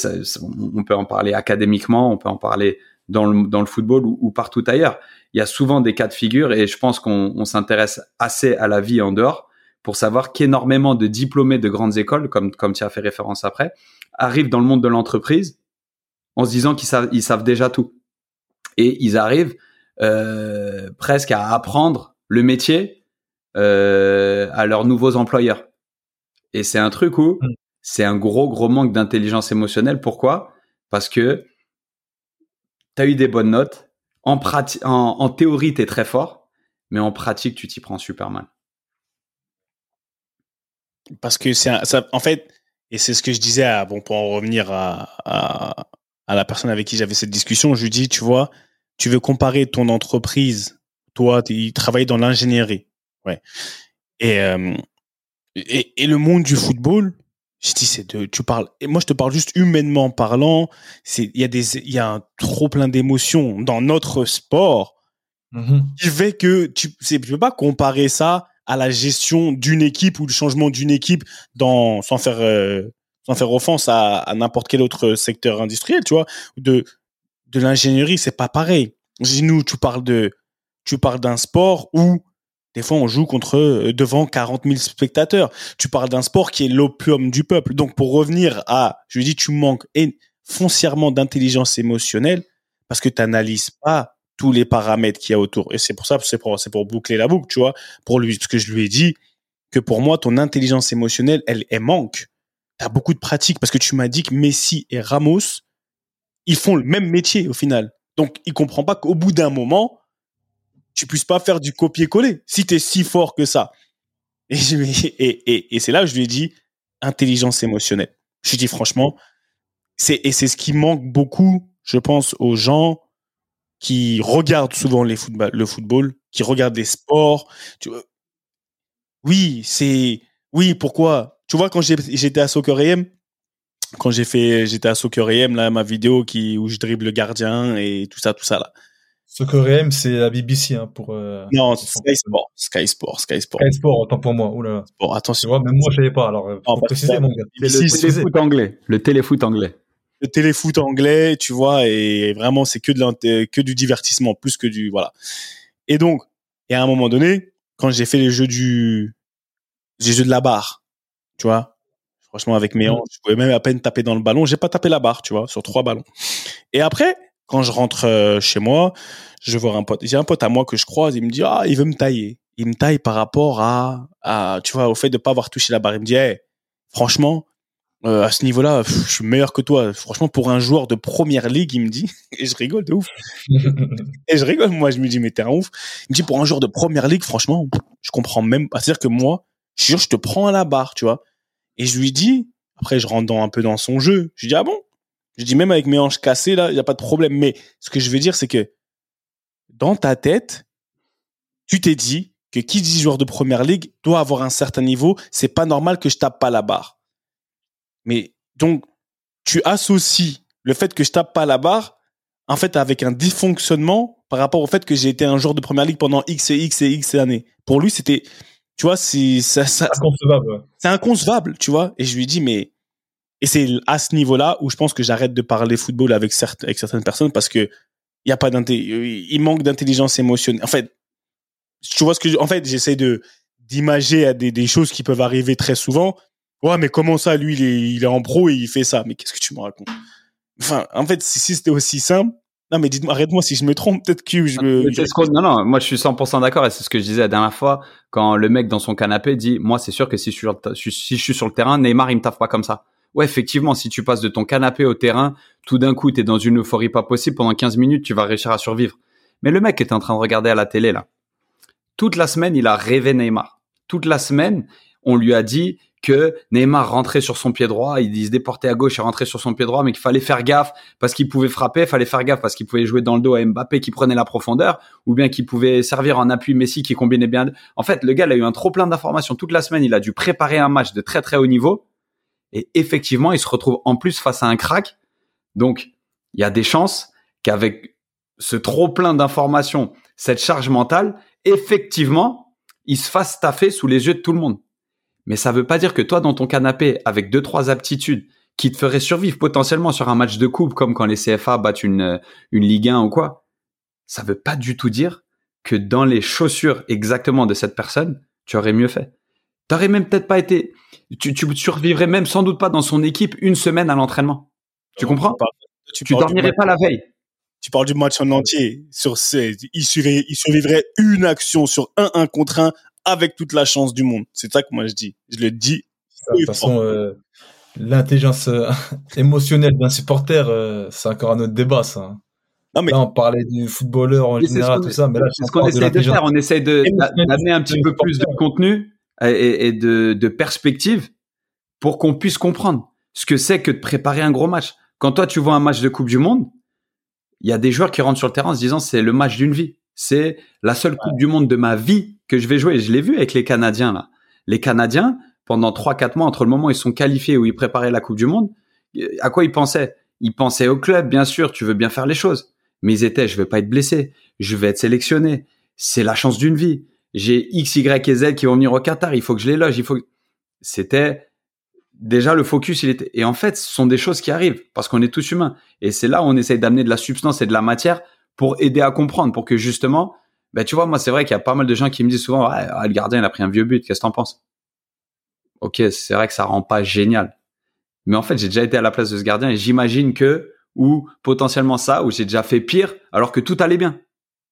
on peut en parler académiquement, on peut en parler dans le, dans le football ou, ou, partout ailleurs. Il y a souvent des cas de figure et je pense qu'on on, s'intéresse assez à la vie en dehors pour savoir qu'énormément de diplômés de grandes écoles, comme, comme tu as fait référence après, arrivent dans le monde de l'entreprise en se disant qu'ils savent, ils savent déjà tout. Et ils arrivent euh, presque à apprendre le métier euh, à leurs nouveaux employeurs. Et c'est un truc où mm. C'est un gros, gros manque d'intelligence émotionnelle. Pourquoi? Parce que tu as eu des bonnes notes. En, théorie, tu es très fort, mais en pratique, tu t'y prends super mal. Parce que c'est en fait, et c'est ce que je disais, à, bon, pour en revenir à, à, la personne avec qui j'avais cette discussion, je lui dis, tu vois, tu veux comparer ton entreprise, toi, tu travailles dans l'ingénierie, ouais, euh, et, et le monde du football, je dis c'est de tu parles et moi je te parle juste humainement parlant c'est il y a des il y a un trop plein d'émotions dans notre sport mm-hmm. qui fait que tu tu peux pas comparer ça à la gestion d'une équipe ou le changement d'une équipe dans sans faire euh, sans faire offense à, à n'importe quel autre secteur industriel tu vois de de l'ingénierie c'est pas pareil nous tu parles de tu parles d'un sport où des fois, on joue contre euh, devant 40 000 spectateurs. Tu parles d'un sport qui est l'opium du peuple. Donc, pour revenir à, je dis, tu manques foncièrement d'intelligence émotionnelle parce que tu n'analyses pas tous les paramètres qu'il y a autour. Et c'est pour ça, c'est pour, pour boucler la boucle, tu vois, pour lui, parce que je lui ai dit que pour moi, ton intelligence émotionnelle, elle, elle manque. Tu as beaucoup de pratiques parce que tu m'as dit que Messi et Ramos, ils font le même métier au final. Donc, il comprend pas qu'au bout d'un moment, tu puisses pas faire du copier-coller si tu es si fort que ça. Et, c'est là que je lui ai dit intelligence émotionnelle. Je lui ai dit franchement, c'est, et c'est ce qui manque beaucoup, je pense, aux gens qui regardent souvent les football, le football, qui regardent des sports. Oui, c'est, oui, pourquoi? Tu vois, quand j'étais à Soccer AM, quand j'ai fait, j'étais à Soccer AM, là, ma vidéo où je dribble le gardien et tout ça, tout ça, là. Ce que c'est la BBC hein, pour. Euh, non, Sky Sport, Sky Sport, Sky Sport. Sky Sport, autant pour moi. Oula. Bon, attention. Tu vois, même moi, je savais pas. Alors, euh, faut préciser, mon gars. Le téléfoot anglais. Le téléfoot anglais. Le téléfoot anglais, tu vois, et vraiment, c'est que de que du divertissement, plus que du voilà. Et donc, et à un moment donné, quand j'ai fait les jeux du, les jeux de la barre, tu vois, franchement, avec mes hanches, je pouvais même à peine taper dans le ballon. J'ai pas tapé la barre, tu vois, sur trois ballons. Et après, quand je rentre euh, chez moi, je vois un pote. J'ai un pote à moi que je croise, il me dit ah il veut me tailler. Il me taille par rapport à, à tu vois au fait de pas avoir touché la barre. Il me dit hey, franchement euh, à ce niveau-là, je suis meilleur que toi. Franchement pour un joueur de première ligue, il me dit et je rigole de ouf. et je rigole moi, je me dis mais t'es un ouf. Il me dit pour un joueur de première ligue, franchement, je comprends même pas. C'est-à-dire que moi, je je te prends à la barre, tu vois. Et je lui dis après je rentre dans, un peu dans son jeu. Je lui dis ah bon? Je dis même avec mes hanches cassées, là, il n'y a pas de problème. Mais ce que je veux dire, c'est que dans ta tête, tu t'es dit que qui dit joueur de première ligue doit avoir un certain niveau. C'est pas normal que je tape pas la barre. Mais donc, tu associes le fait que je tape pas la barre, en fait, avec un dysfonctionnement par rapport au fait que j'ai été un joueur de première ligue pendant X et X et X années. Pour lui, c'était, tu vois, c'est, ça, ça, inconcevable. C'est inconcevable, tu vois. Et je lui dis, mais et c'est à ce niveau-là où je pense que j'arrête de parler football avec, avec certaines personnes parce que il y a pas il manque d'intelligence émotionnelle. En fait, tu vois ce que en fait, j'essaie de d'imager à des, des choses qui peuvent arriver très souvent. Ouais, mais comment ça, lui, il est, il est en pro et il fait ça? Mais qu'est-ce que tu me racontes? Enfin, en fait, si, si c'était aussi simple, non, mais dites-moi, arrête-moi si je me trompe, peut-être que je me. Non, non, moi je suis 100% d'accord et c'est ce que je disais la dernière fois quand le mec dans son canapé dit Moi, c'est sûr que si je, suis, si je suis sur le terrain, Neymar, il me taffe pas comme ça ouais, effectivement, si tu passes de ton canapé au terrain, tout d'un coup, tu es dans une euphorie pas possible, pendant 15 minutes, tu vas réussir à survivre. Mais le mec était en train de regarder à la télé, là. Toute la semaine, il a rêvé Neymar. Toute la semaine, on lui a dit que Neymar rentrait sur son pied droit, il se déportait à gauche et rentrait sur son pied droit, mais qu'il fallait faire gaffe parce qu'il pouvait frapper, fallait faire gaffe parce qu'il pouvait jouer dans le dos à Mbappé qui prenait la profondeur, ou bien qu'il pouvait servir en appui Messi qui combinait bien. En fait, le gars il a eu un trop plein d'informations toute la semaine, il a dû préparer un match de très très haut niveau, et effectivement, il se retrouve en plus face à un crack. Donc, il y a des chances qu'avec ce trop plein d'informations, cette charge mentale, effectivement, il se fasse taffer sous les yeux de tout le monde. Mais ça veut pas dire que toi, dans ton canapé, avec deux, trois aptitudes qui te ferait survivre potentiellement sur un match de coupe, comme quand les CFA battent une, une Ligue 1 ou quoi, ça veut pas du tout dire que dans les chaussures exactement de cette personne, tu aurais mieux fait. Tu aurais même peut-être pas été, tu, tu survivrais même sans doute pas dans son équipe une semaine à l'entraînement. Tu comprends? Tu, tu dormirais pas la veille. Tu parles du match en entier. Sur ces, il, survivrait, il survivrait une action sur un 1 contre un avec toute la chance du monde. C'est ça que moi je dis. Je le dis. De toute façon, euh, l'intelligence euh, émotionnelle d'un supporter, euh, c'est encore un autre débat, ça. Non, mais... Là, on parlait du footballeur en général, tout ça, mais là, c'est ce qu'on essaye de faire. On essaye de d'amener un petit peu plus de contenu et, de, de perspective pour qu'on puisse comprendre ce que c'est que de préparer un gros match. Quand toi, tu vois un match de Coupe du Monde, il y a des joueurs qui rentrent sur le terrain en se disant c'est le match d'une vie. C'est la seule Coupe du Monde de ma vie que je vais jouer. je l'ai vu avec les Canadiens, là. Les Canadiens, pendant 3-4 mois, entre le moment où ils sont qualifiés, où ils préparaient la Coupe du Monde, à quoi ils pensaient? Ils pensaient au club, bien sûr, tu veux bien faire les choses. Mais ils étaient, je vais pas être blessé, je vais être sélectionné. C'est la chance d'une vie. J'ai X, Y et Z qui vont venir au Qatar, il faut que je les loge, il faut C'était déjà le focus, il était. Et en fait, ce sont des choses qui arrivent parce qu'on est tous humains. Et c'est là où on essaye d'amener de la substance et de la matière pour aider à comprendre, pour que justement, ben tu vois, moi c'est vrai qu'il y a pas mal de gens qui me disent souvent, ah, le gardien il a pris un vieux but, qu'est-ce que t'en penses? Ok, c'est vrai que ça rend pas génial, mais en fait j'ai déjà été à la place de ce gardien et j'imagine que ou potentiellement ça, ou j'ai déjà fait pire alors que tout allait bien.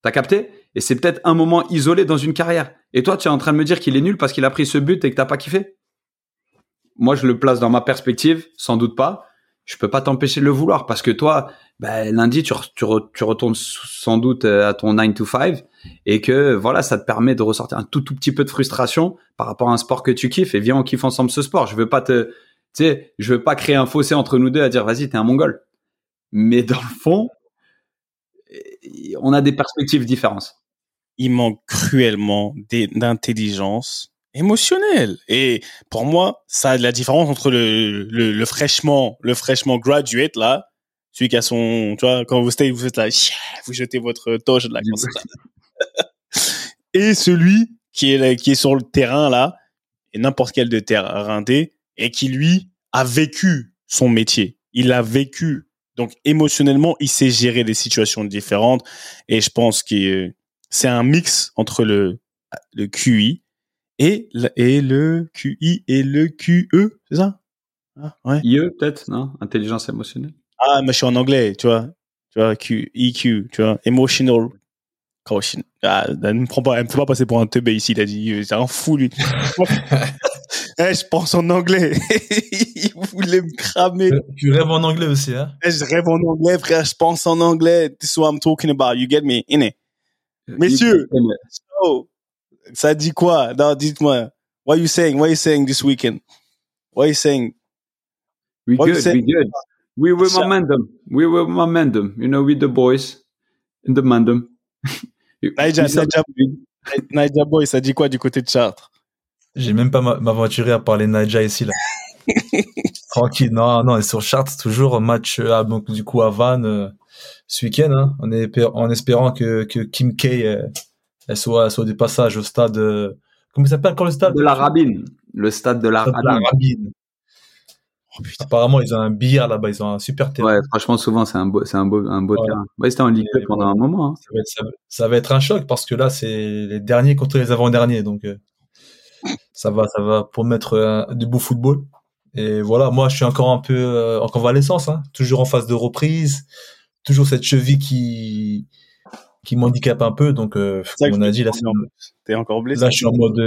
T'as capté? Et c'est peut-être un moment isolé dans une carrière. Et toi, tu es en train de me dire qu'il est nul parce qu'il a pris ce but et que t'as pas kiffé? Moi, je le place dans ma perspective, sans doute pas. Je peux pas t'empêcher de le vouloir parce que toi, ben, lundi, tu, retournes sans doute euh, à ton 9 to 5 et que voilà, ça te permet de ressortir un tout, tout petit peu de frustration par rapport à un sport que tu kiffes et viens, on kiffe ensemble ce sport. Je veux pas te, tu sais, je veux pas créer un fossé entre nous deux à dire vas-y, t'es un mongol. Mais dans le fond, on a des perspectives différentes. Il manque cruellement d'intelligence émotionnelle. Et pour moi, ça a la différence entre le, le, le fraîchement, le fraîchement graduate, là, celui qui a son, tu vois, quand vous stay, vous êtes là, vous jetez votre de la et celui qui est, qui est sur le terrain, là, et n'importe quel de terrain et qui, lui, a vécu son métier. Il a vécu. Donc, émotionnellement, il sait gérer des situations différentes. Et je pense que c'est un mix entre le, le QI et, et le QI et le QE, c'est ça? Ah, ouais. IE, peut-être, non? Intelligence émotionnelle. Ah, mais je suis en anglais, tu vois. Tu vois, Q, EQ, tu vois. Emotional caution. Ah, elle me prend pas, elle me fait pas passer pour un teubé ici, il a dit, c'est un fou, lui. eh, je pense en anglais. il voulait me cramer. Tu rêves en anglais aussi, hein? Eh, je rêve en anglais, frère, je pense en anglais. This is what I'm talking about. You get me? In it. Messieurs, so, ça dit quoi? Non, dites-moi. What are you saying? What are you saying this weekend? What are you saying? We good, we good. We were momentum. We were momentum. You know, with the boys in the momentum. Naija, Naija, Boy, ça dit quoi du côté de Chartres? J'ai même pas m'aventuré à parler Naija ici là. Tranquille, non, non, et sur Chartres toujours match euh, donc du coup à Vannes euh, ce week-end, hein, en, en, espérant que, que Kim K euh, elle soit soit du passage au stade. comment ça s'appelle encore le stade? De la Rabine, le stade de la, Rabine. Oh, Apparemment, ils ont un billard là-bas, ils ont un super terrain. Ouais, franchement, souvent, c'est un beau, c'est un beau, un beau terrain. Ouais, c'était en Ligue 2 pendant un moment. Hein. Ça, va être, ça, va être, un choc parce que là, c'est les derniers contre les avant-derniers. Donc, euh, ça va, ça va pour mettre euh, du beau football. Et voilà, moi, je suis encore un peu euh, en convalescence, hein, toujours en phase de reprise, toujours cette cheville qui qui m'handicape un peu. Donc, comme on a dit, là, t'es encore blessé. Là, je suis en mode,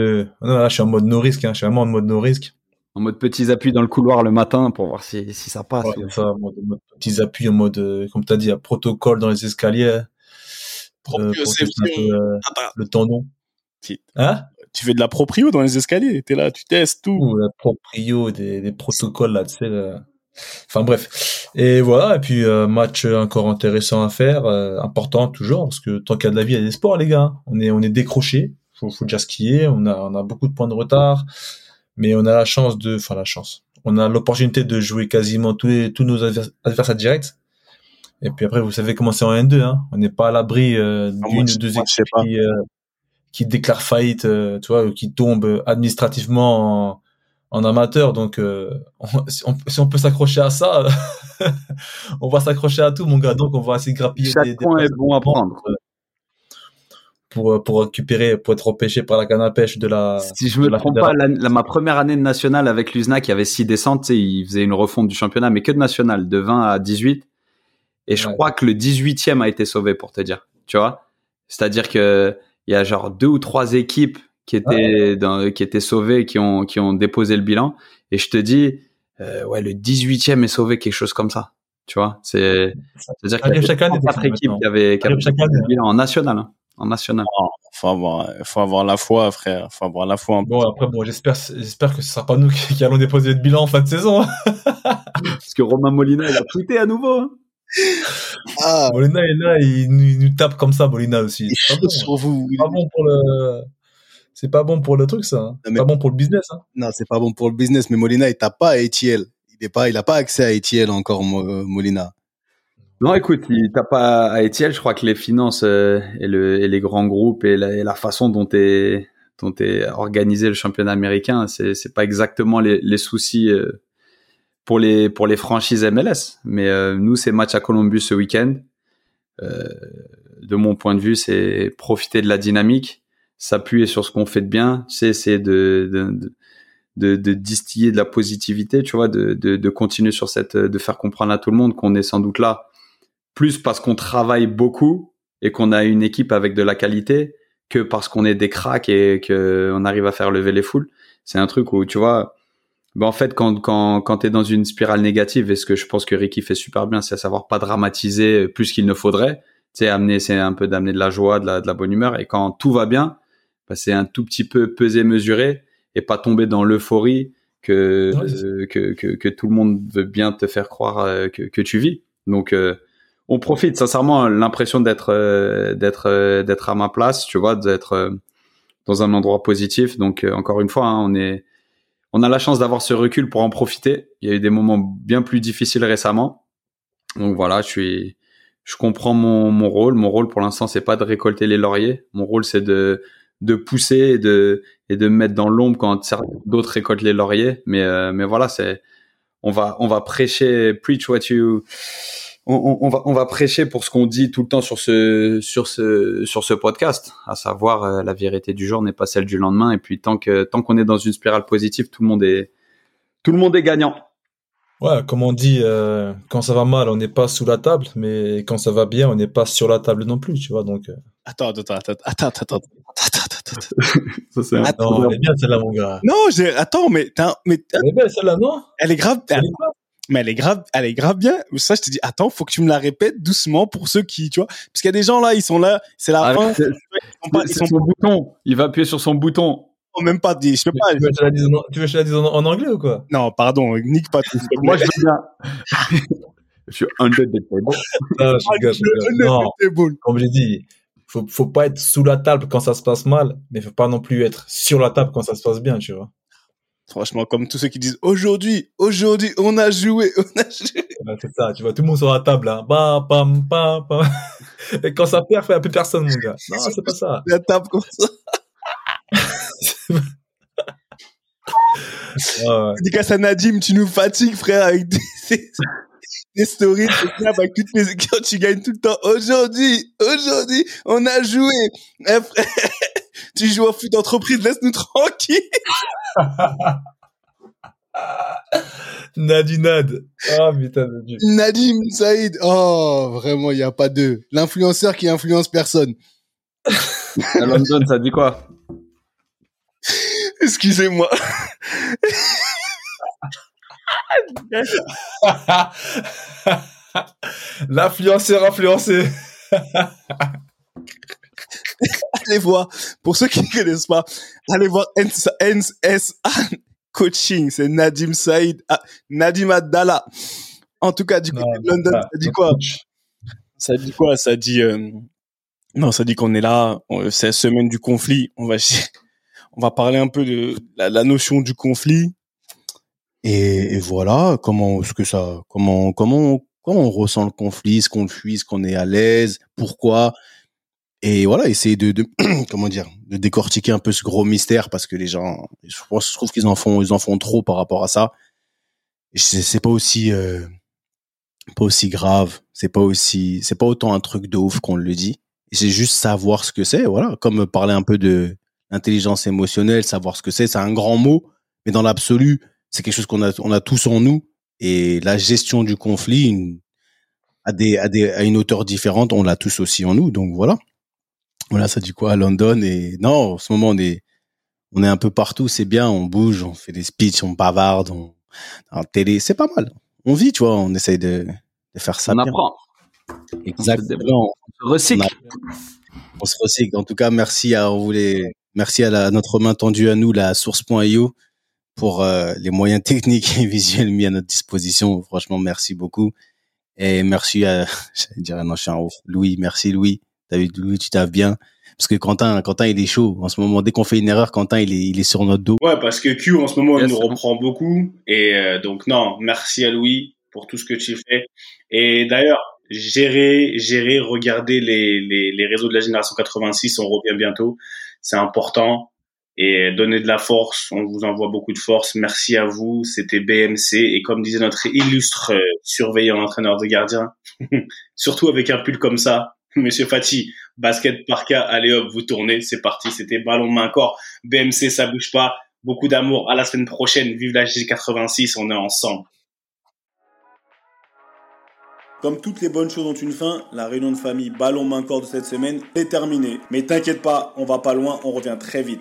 non, là, je suis en mode no risque. Hein, je suis vraiment en mode no risque en mode petits appuis dans le couloir le matin pour voir si, si ça passe. Ouais, ça, en mode, petits appuis en mode, euh, comme tu as dit, à protocole dans les escaliers. Euh, euh, le tendon. Hein? Tu fais de la proprio dans les escaliers. Tu es là, tu testes tout. Ou la proprio, des, des protocoles là, tu sais. Enfin bref. Et voilà, et puis euh, match encore intéressant à faire, important toujours, parce que tant qu'il y a de la vie, il y a des sports, les gars. On est, on est décroché. Faut, faut déjà skier. On a, on a beaucoup de points de retard mais on a la chance de, enfin la chance, on a l'opportunité de jouer quasiment tous les, tous nos adversaires directs. Et puis après, vous savez comment c'est en N2, hein. On n'est pas à l'abri euh, ah, d'une ou deux équipes qui, euh, qui déclarent faillite, euh, tu vois, ou qui tombent administrativement en amateur. Donc, euh, on- si, on, si on peut s'accrocher à ça, on va s'accrocher à tout, mon gars. Donc, on va essayer de grappiller Chaque des, des point est bon à prendre. pour, pour récupérer, pour être repêché par la canne à pêche de la. Si je me trompe pas, fédération. la, la- ma première année de nationale avec l'USNAC, il y avait six descentes, ils faisaient une refonte du championnat, mais que de national, de 20 à 18. Et je Ouais. crois que le 18e a été sauvé, pour te dire. Tu vois? C'est-à-dire que il y a genre deux ou trois équipes qui étaient dans, qui étaient sauvées, qui ont, qui ont déposé le bilan. Et je te dis, euh, ouais, le 18e est sauvé, quelque chose comme ça. Tu vois? C'est, c'est-à-dire qu'il y a chaque année, quatre équipes qui avaient, qui avaient chaque déposé année, le bilan en national, hein. En national. Faut avoir, faut avoir la foi, frère. Faut avoir la foi. un peu. Bon, après, bon, j'espère, j'espère que ce sera pas nous qui, qui allons déposer le bilan en fin de saison. Parce que Romain Molina, il a tweeté à nouveau, hein. Ah, Molina est là, il nous, il nous tape comme ça, Molina aussi. il C'est pas bon, sur vous. c'est pas bon pour le, c'est pas bon pour le truc, ça. hein. Non, C'est mais- pas bon pour le business, hein. Non, c'est pas bon pour le business, mais Molina, il tape pas à ATL. Il est pas, il a pas accès à ATL encore, euh, Molina. Non, écoute, il t'a pas à Etiel. Je crois que les finances euh, et, le, et les grands groupes et la, et la façon dont est dont est organisé le championnat américain, c'est c'est pas exactement les, les soucis euh, pour les pour les franchises MLS. Mais euh, nous, c'est match à Columbus ce week-end. Euh, de mon point de vue, c'est profiter de la dynamique, s'appuyer sur ce qu'on fait de bien, c'est essayer de, de, de de, distiller de la positivité, tu vois, de, de, de continuer sur cette, de faire comprendre à tout le monde qu'on est sans doute là plus parce qu'on travaille beaucoup et qu'on a une équipe avec de la qualité que parce qu'on est des cracks et qu'on arrive à faire lever les foules. C'est un truc où, tu vois, ben en fait, quand, quand, quand tu es dans une spirale négative, et ce que je pense que Ricky fait super bien, c'est à savoir pas dramatiser plus qu'il ne faudrait. Tu sais, amener, c'est un peu d'amener de la joie, de la, de la bonne humeur. Et quand tout va bien, ben c'est un tout petit peu peser, mesurer et pas tomber dans l'euphorie que, c'est euh, que, que, que tout le monde veut bien te faire croire euh, que, que tu vis. Donc, euh, on profite sincèrement l'impression d'être euh, d'être d'être à ma place tu vois d'être dans un endroit positif donc encore une fois hein, on est on a la chance d'avoir ce recul pour en profiter. Il y a eu des moments bien plus difficiles récemment. Donc voilà je suis je comprends mon mon rôle. Mon rôle pour l'instant c'est pas de récolter les lauriers. Mon rôle c'est de de pousser et de et de me mettre dans l'ombre quand d'autres récoltent les lauriers. Mais euh, mais voilà c'est on va on va prêcher preach what you on, va, on va prêcher pour ce qu'on dit tout le temps sur ce, sur ce, sur ce podcast, à savoir euh, la vérité du jour n'est pas celle du lendemain. Et puis tant que tant qu'on est dans une spirale positive, tout le monde est tout le monde est gagnant. Ouais, comme on dit, euh, quand ça va mal, on n'est pas sous la table, mais quand ça va bien, on n'est pas sur la table non plus, tu vois. Donc. Euh... Attends, attends, attends, attends, attends, attends, Ça, attends. Ah, non, elle est bien celle-là, mon gars. Non, attends, mais t'as... mais. T'as... Elle est bien celle-là, non? Elle est grave. Elle est grave mais elle est grave, elle est grave bien. Ça, je te dis, attends, faut que tu me la répètes doucement pour ceux qui, tu vois, parce qu'il y a des gens là, ils sont là, c'est la Ah, fin, c'est- ils sont pas, ils c'est sont son bouton. Il va appuyer sur son bouton. même pas je sais pas, Tu veux que je la dise en- tu veux que je te la dise en, en anglais ou quoi? Non, pardon, nique pas tout. Moi, je veux bien. je suis under the table. Ah, je rigole. Non, bon. comme j'ai dit, faut, faut pas être sous la table quand ça se passe mal, mais faut pas non plus être sur la table quand ça se passe bien, tu vois. Franchement, comme tous ceux qui disent, aujourd'hui, aujourd'hui, on a joué, on a joué. Ouais, c'est ça, tu vois, tout le monde sur la table, là. Bam, bam, bam, bam. Et quand ça perd, fait un peu personne, mon gars. Non, c'est pas ça. La table comme ça. Ouais, Dédicace à Nadim, tu nous fatigues, frère, avec des, des stories, avec toutes les tu gagnes tout le temps. Aujourd'hui, aujourd'hui, on a joué. Eh, frère, tu joues au foot d'entreprise, laisse-nous tranquille. Nadinade. Ah, putain de Dieu. Nadim Saïd. Oh, vraiment, il n'y a pas deux. L'influenceur qui influence personne. À London, ça dit quoi? Excusez-moi. L'influenceur influencé. Allez voir, pour ceux qui ne connaissent pas, allez voir NSA Coaching, c'est Nadim Saïd, ah, Nadim Abdallah. En tout cas, du côté de London, ça dit quoi? Ça dit quoi? Ça dit euh, non, ça dit qu'on est là. on- C'est la semaine du conflit. On va on va parler un peu de la, la notion du conflit. Et, et voilà, comment est-ce que ça, comment, comment, comment on ressent le conflit, est-ce qu'on le fuit, est-ce qu'on est à l'aise, pourquoi? Et voilà, essayer de, de comment dire, de décortiquer un peu ce gros mystère parce que les gens, je pense, je trouve qu'ils en font, ils en font trop par rapport à ça. C'est pas aussi, euh, pas aussi grave, c'est pas aussi, c'est pas autant un truc de ouf qu'on le dit. C'est juste savoir ce que c'est, voilà, comme parler un peu de l'intelligence émotionnelle, savoir ce que c'est, c'est un grand mot, mais dans l'absolu, c'est quelque chose qu'on a, on a tous en nous. Et la gestion du conflit, une- à des, à des, à une hauteur différente, on l'a tous aussi en nous. Donc voilà. Voilà, ça dit quoi à London et non, en ce moment on est, on est un peu partout, c'est bien, on bouge, on fait des speeches, on bavarde, on, en télé, c'est pas mal. On vit, tu vois, on essaye de, de faire ça On bien. apprend. Exactement. On se recycle. On se recycle. En tout cas, merci à, on voulait, merci à, la, à notre main tendue à nous, la source.io, pour euh, les moyens techniques et visuels mis à notre disposition. Franchement, merci beaucoup. Et merci à, j'allais dire, non, je suis un ouf. Louis, merci Louis. T'as vu, Louis, tu taffes bien. Parce que Quentin, Quentin, il est chaud. En ce moment, dès qu'on fait une erreur, Quentin, il est, il est sur notre dos. Ouais, parce que Q en ce moment il Yes. nous reprend beaucoup et euh, donc non, merci à Louis pour tout ce que tu fais. Et d'ailleurs, gérer, gérer, regarder les, les, les réseaux de la génération 86, on revient bientôt, c'est important et donner de la force, on vous envoie beaucoup de force. Merci à vous, c'était BMC et comme disait notre illustre euh, surveillant entraîneur de gardien, surtout avec un pull comme ça, Monsieur Fati, basket par cas, allez hop, vous tournez, c'est parti, c'était ballon main corps. BMC, ça bouge pas. Beaucoup d'amour. À la semaine prochaine. Vive la G86. On est ensemble. Comme toutes les bonnes choses ont une fin, la réunion de famille ballon main corps de cette semaine est terminée. Mais t'inquiète pas, on va pas loin, on revient très vite.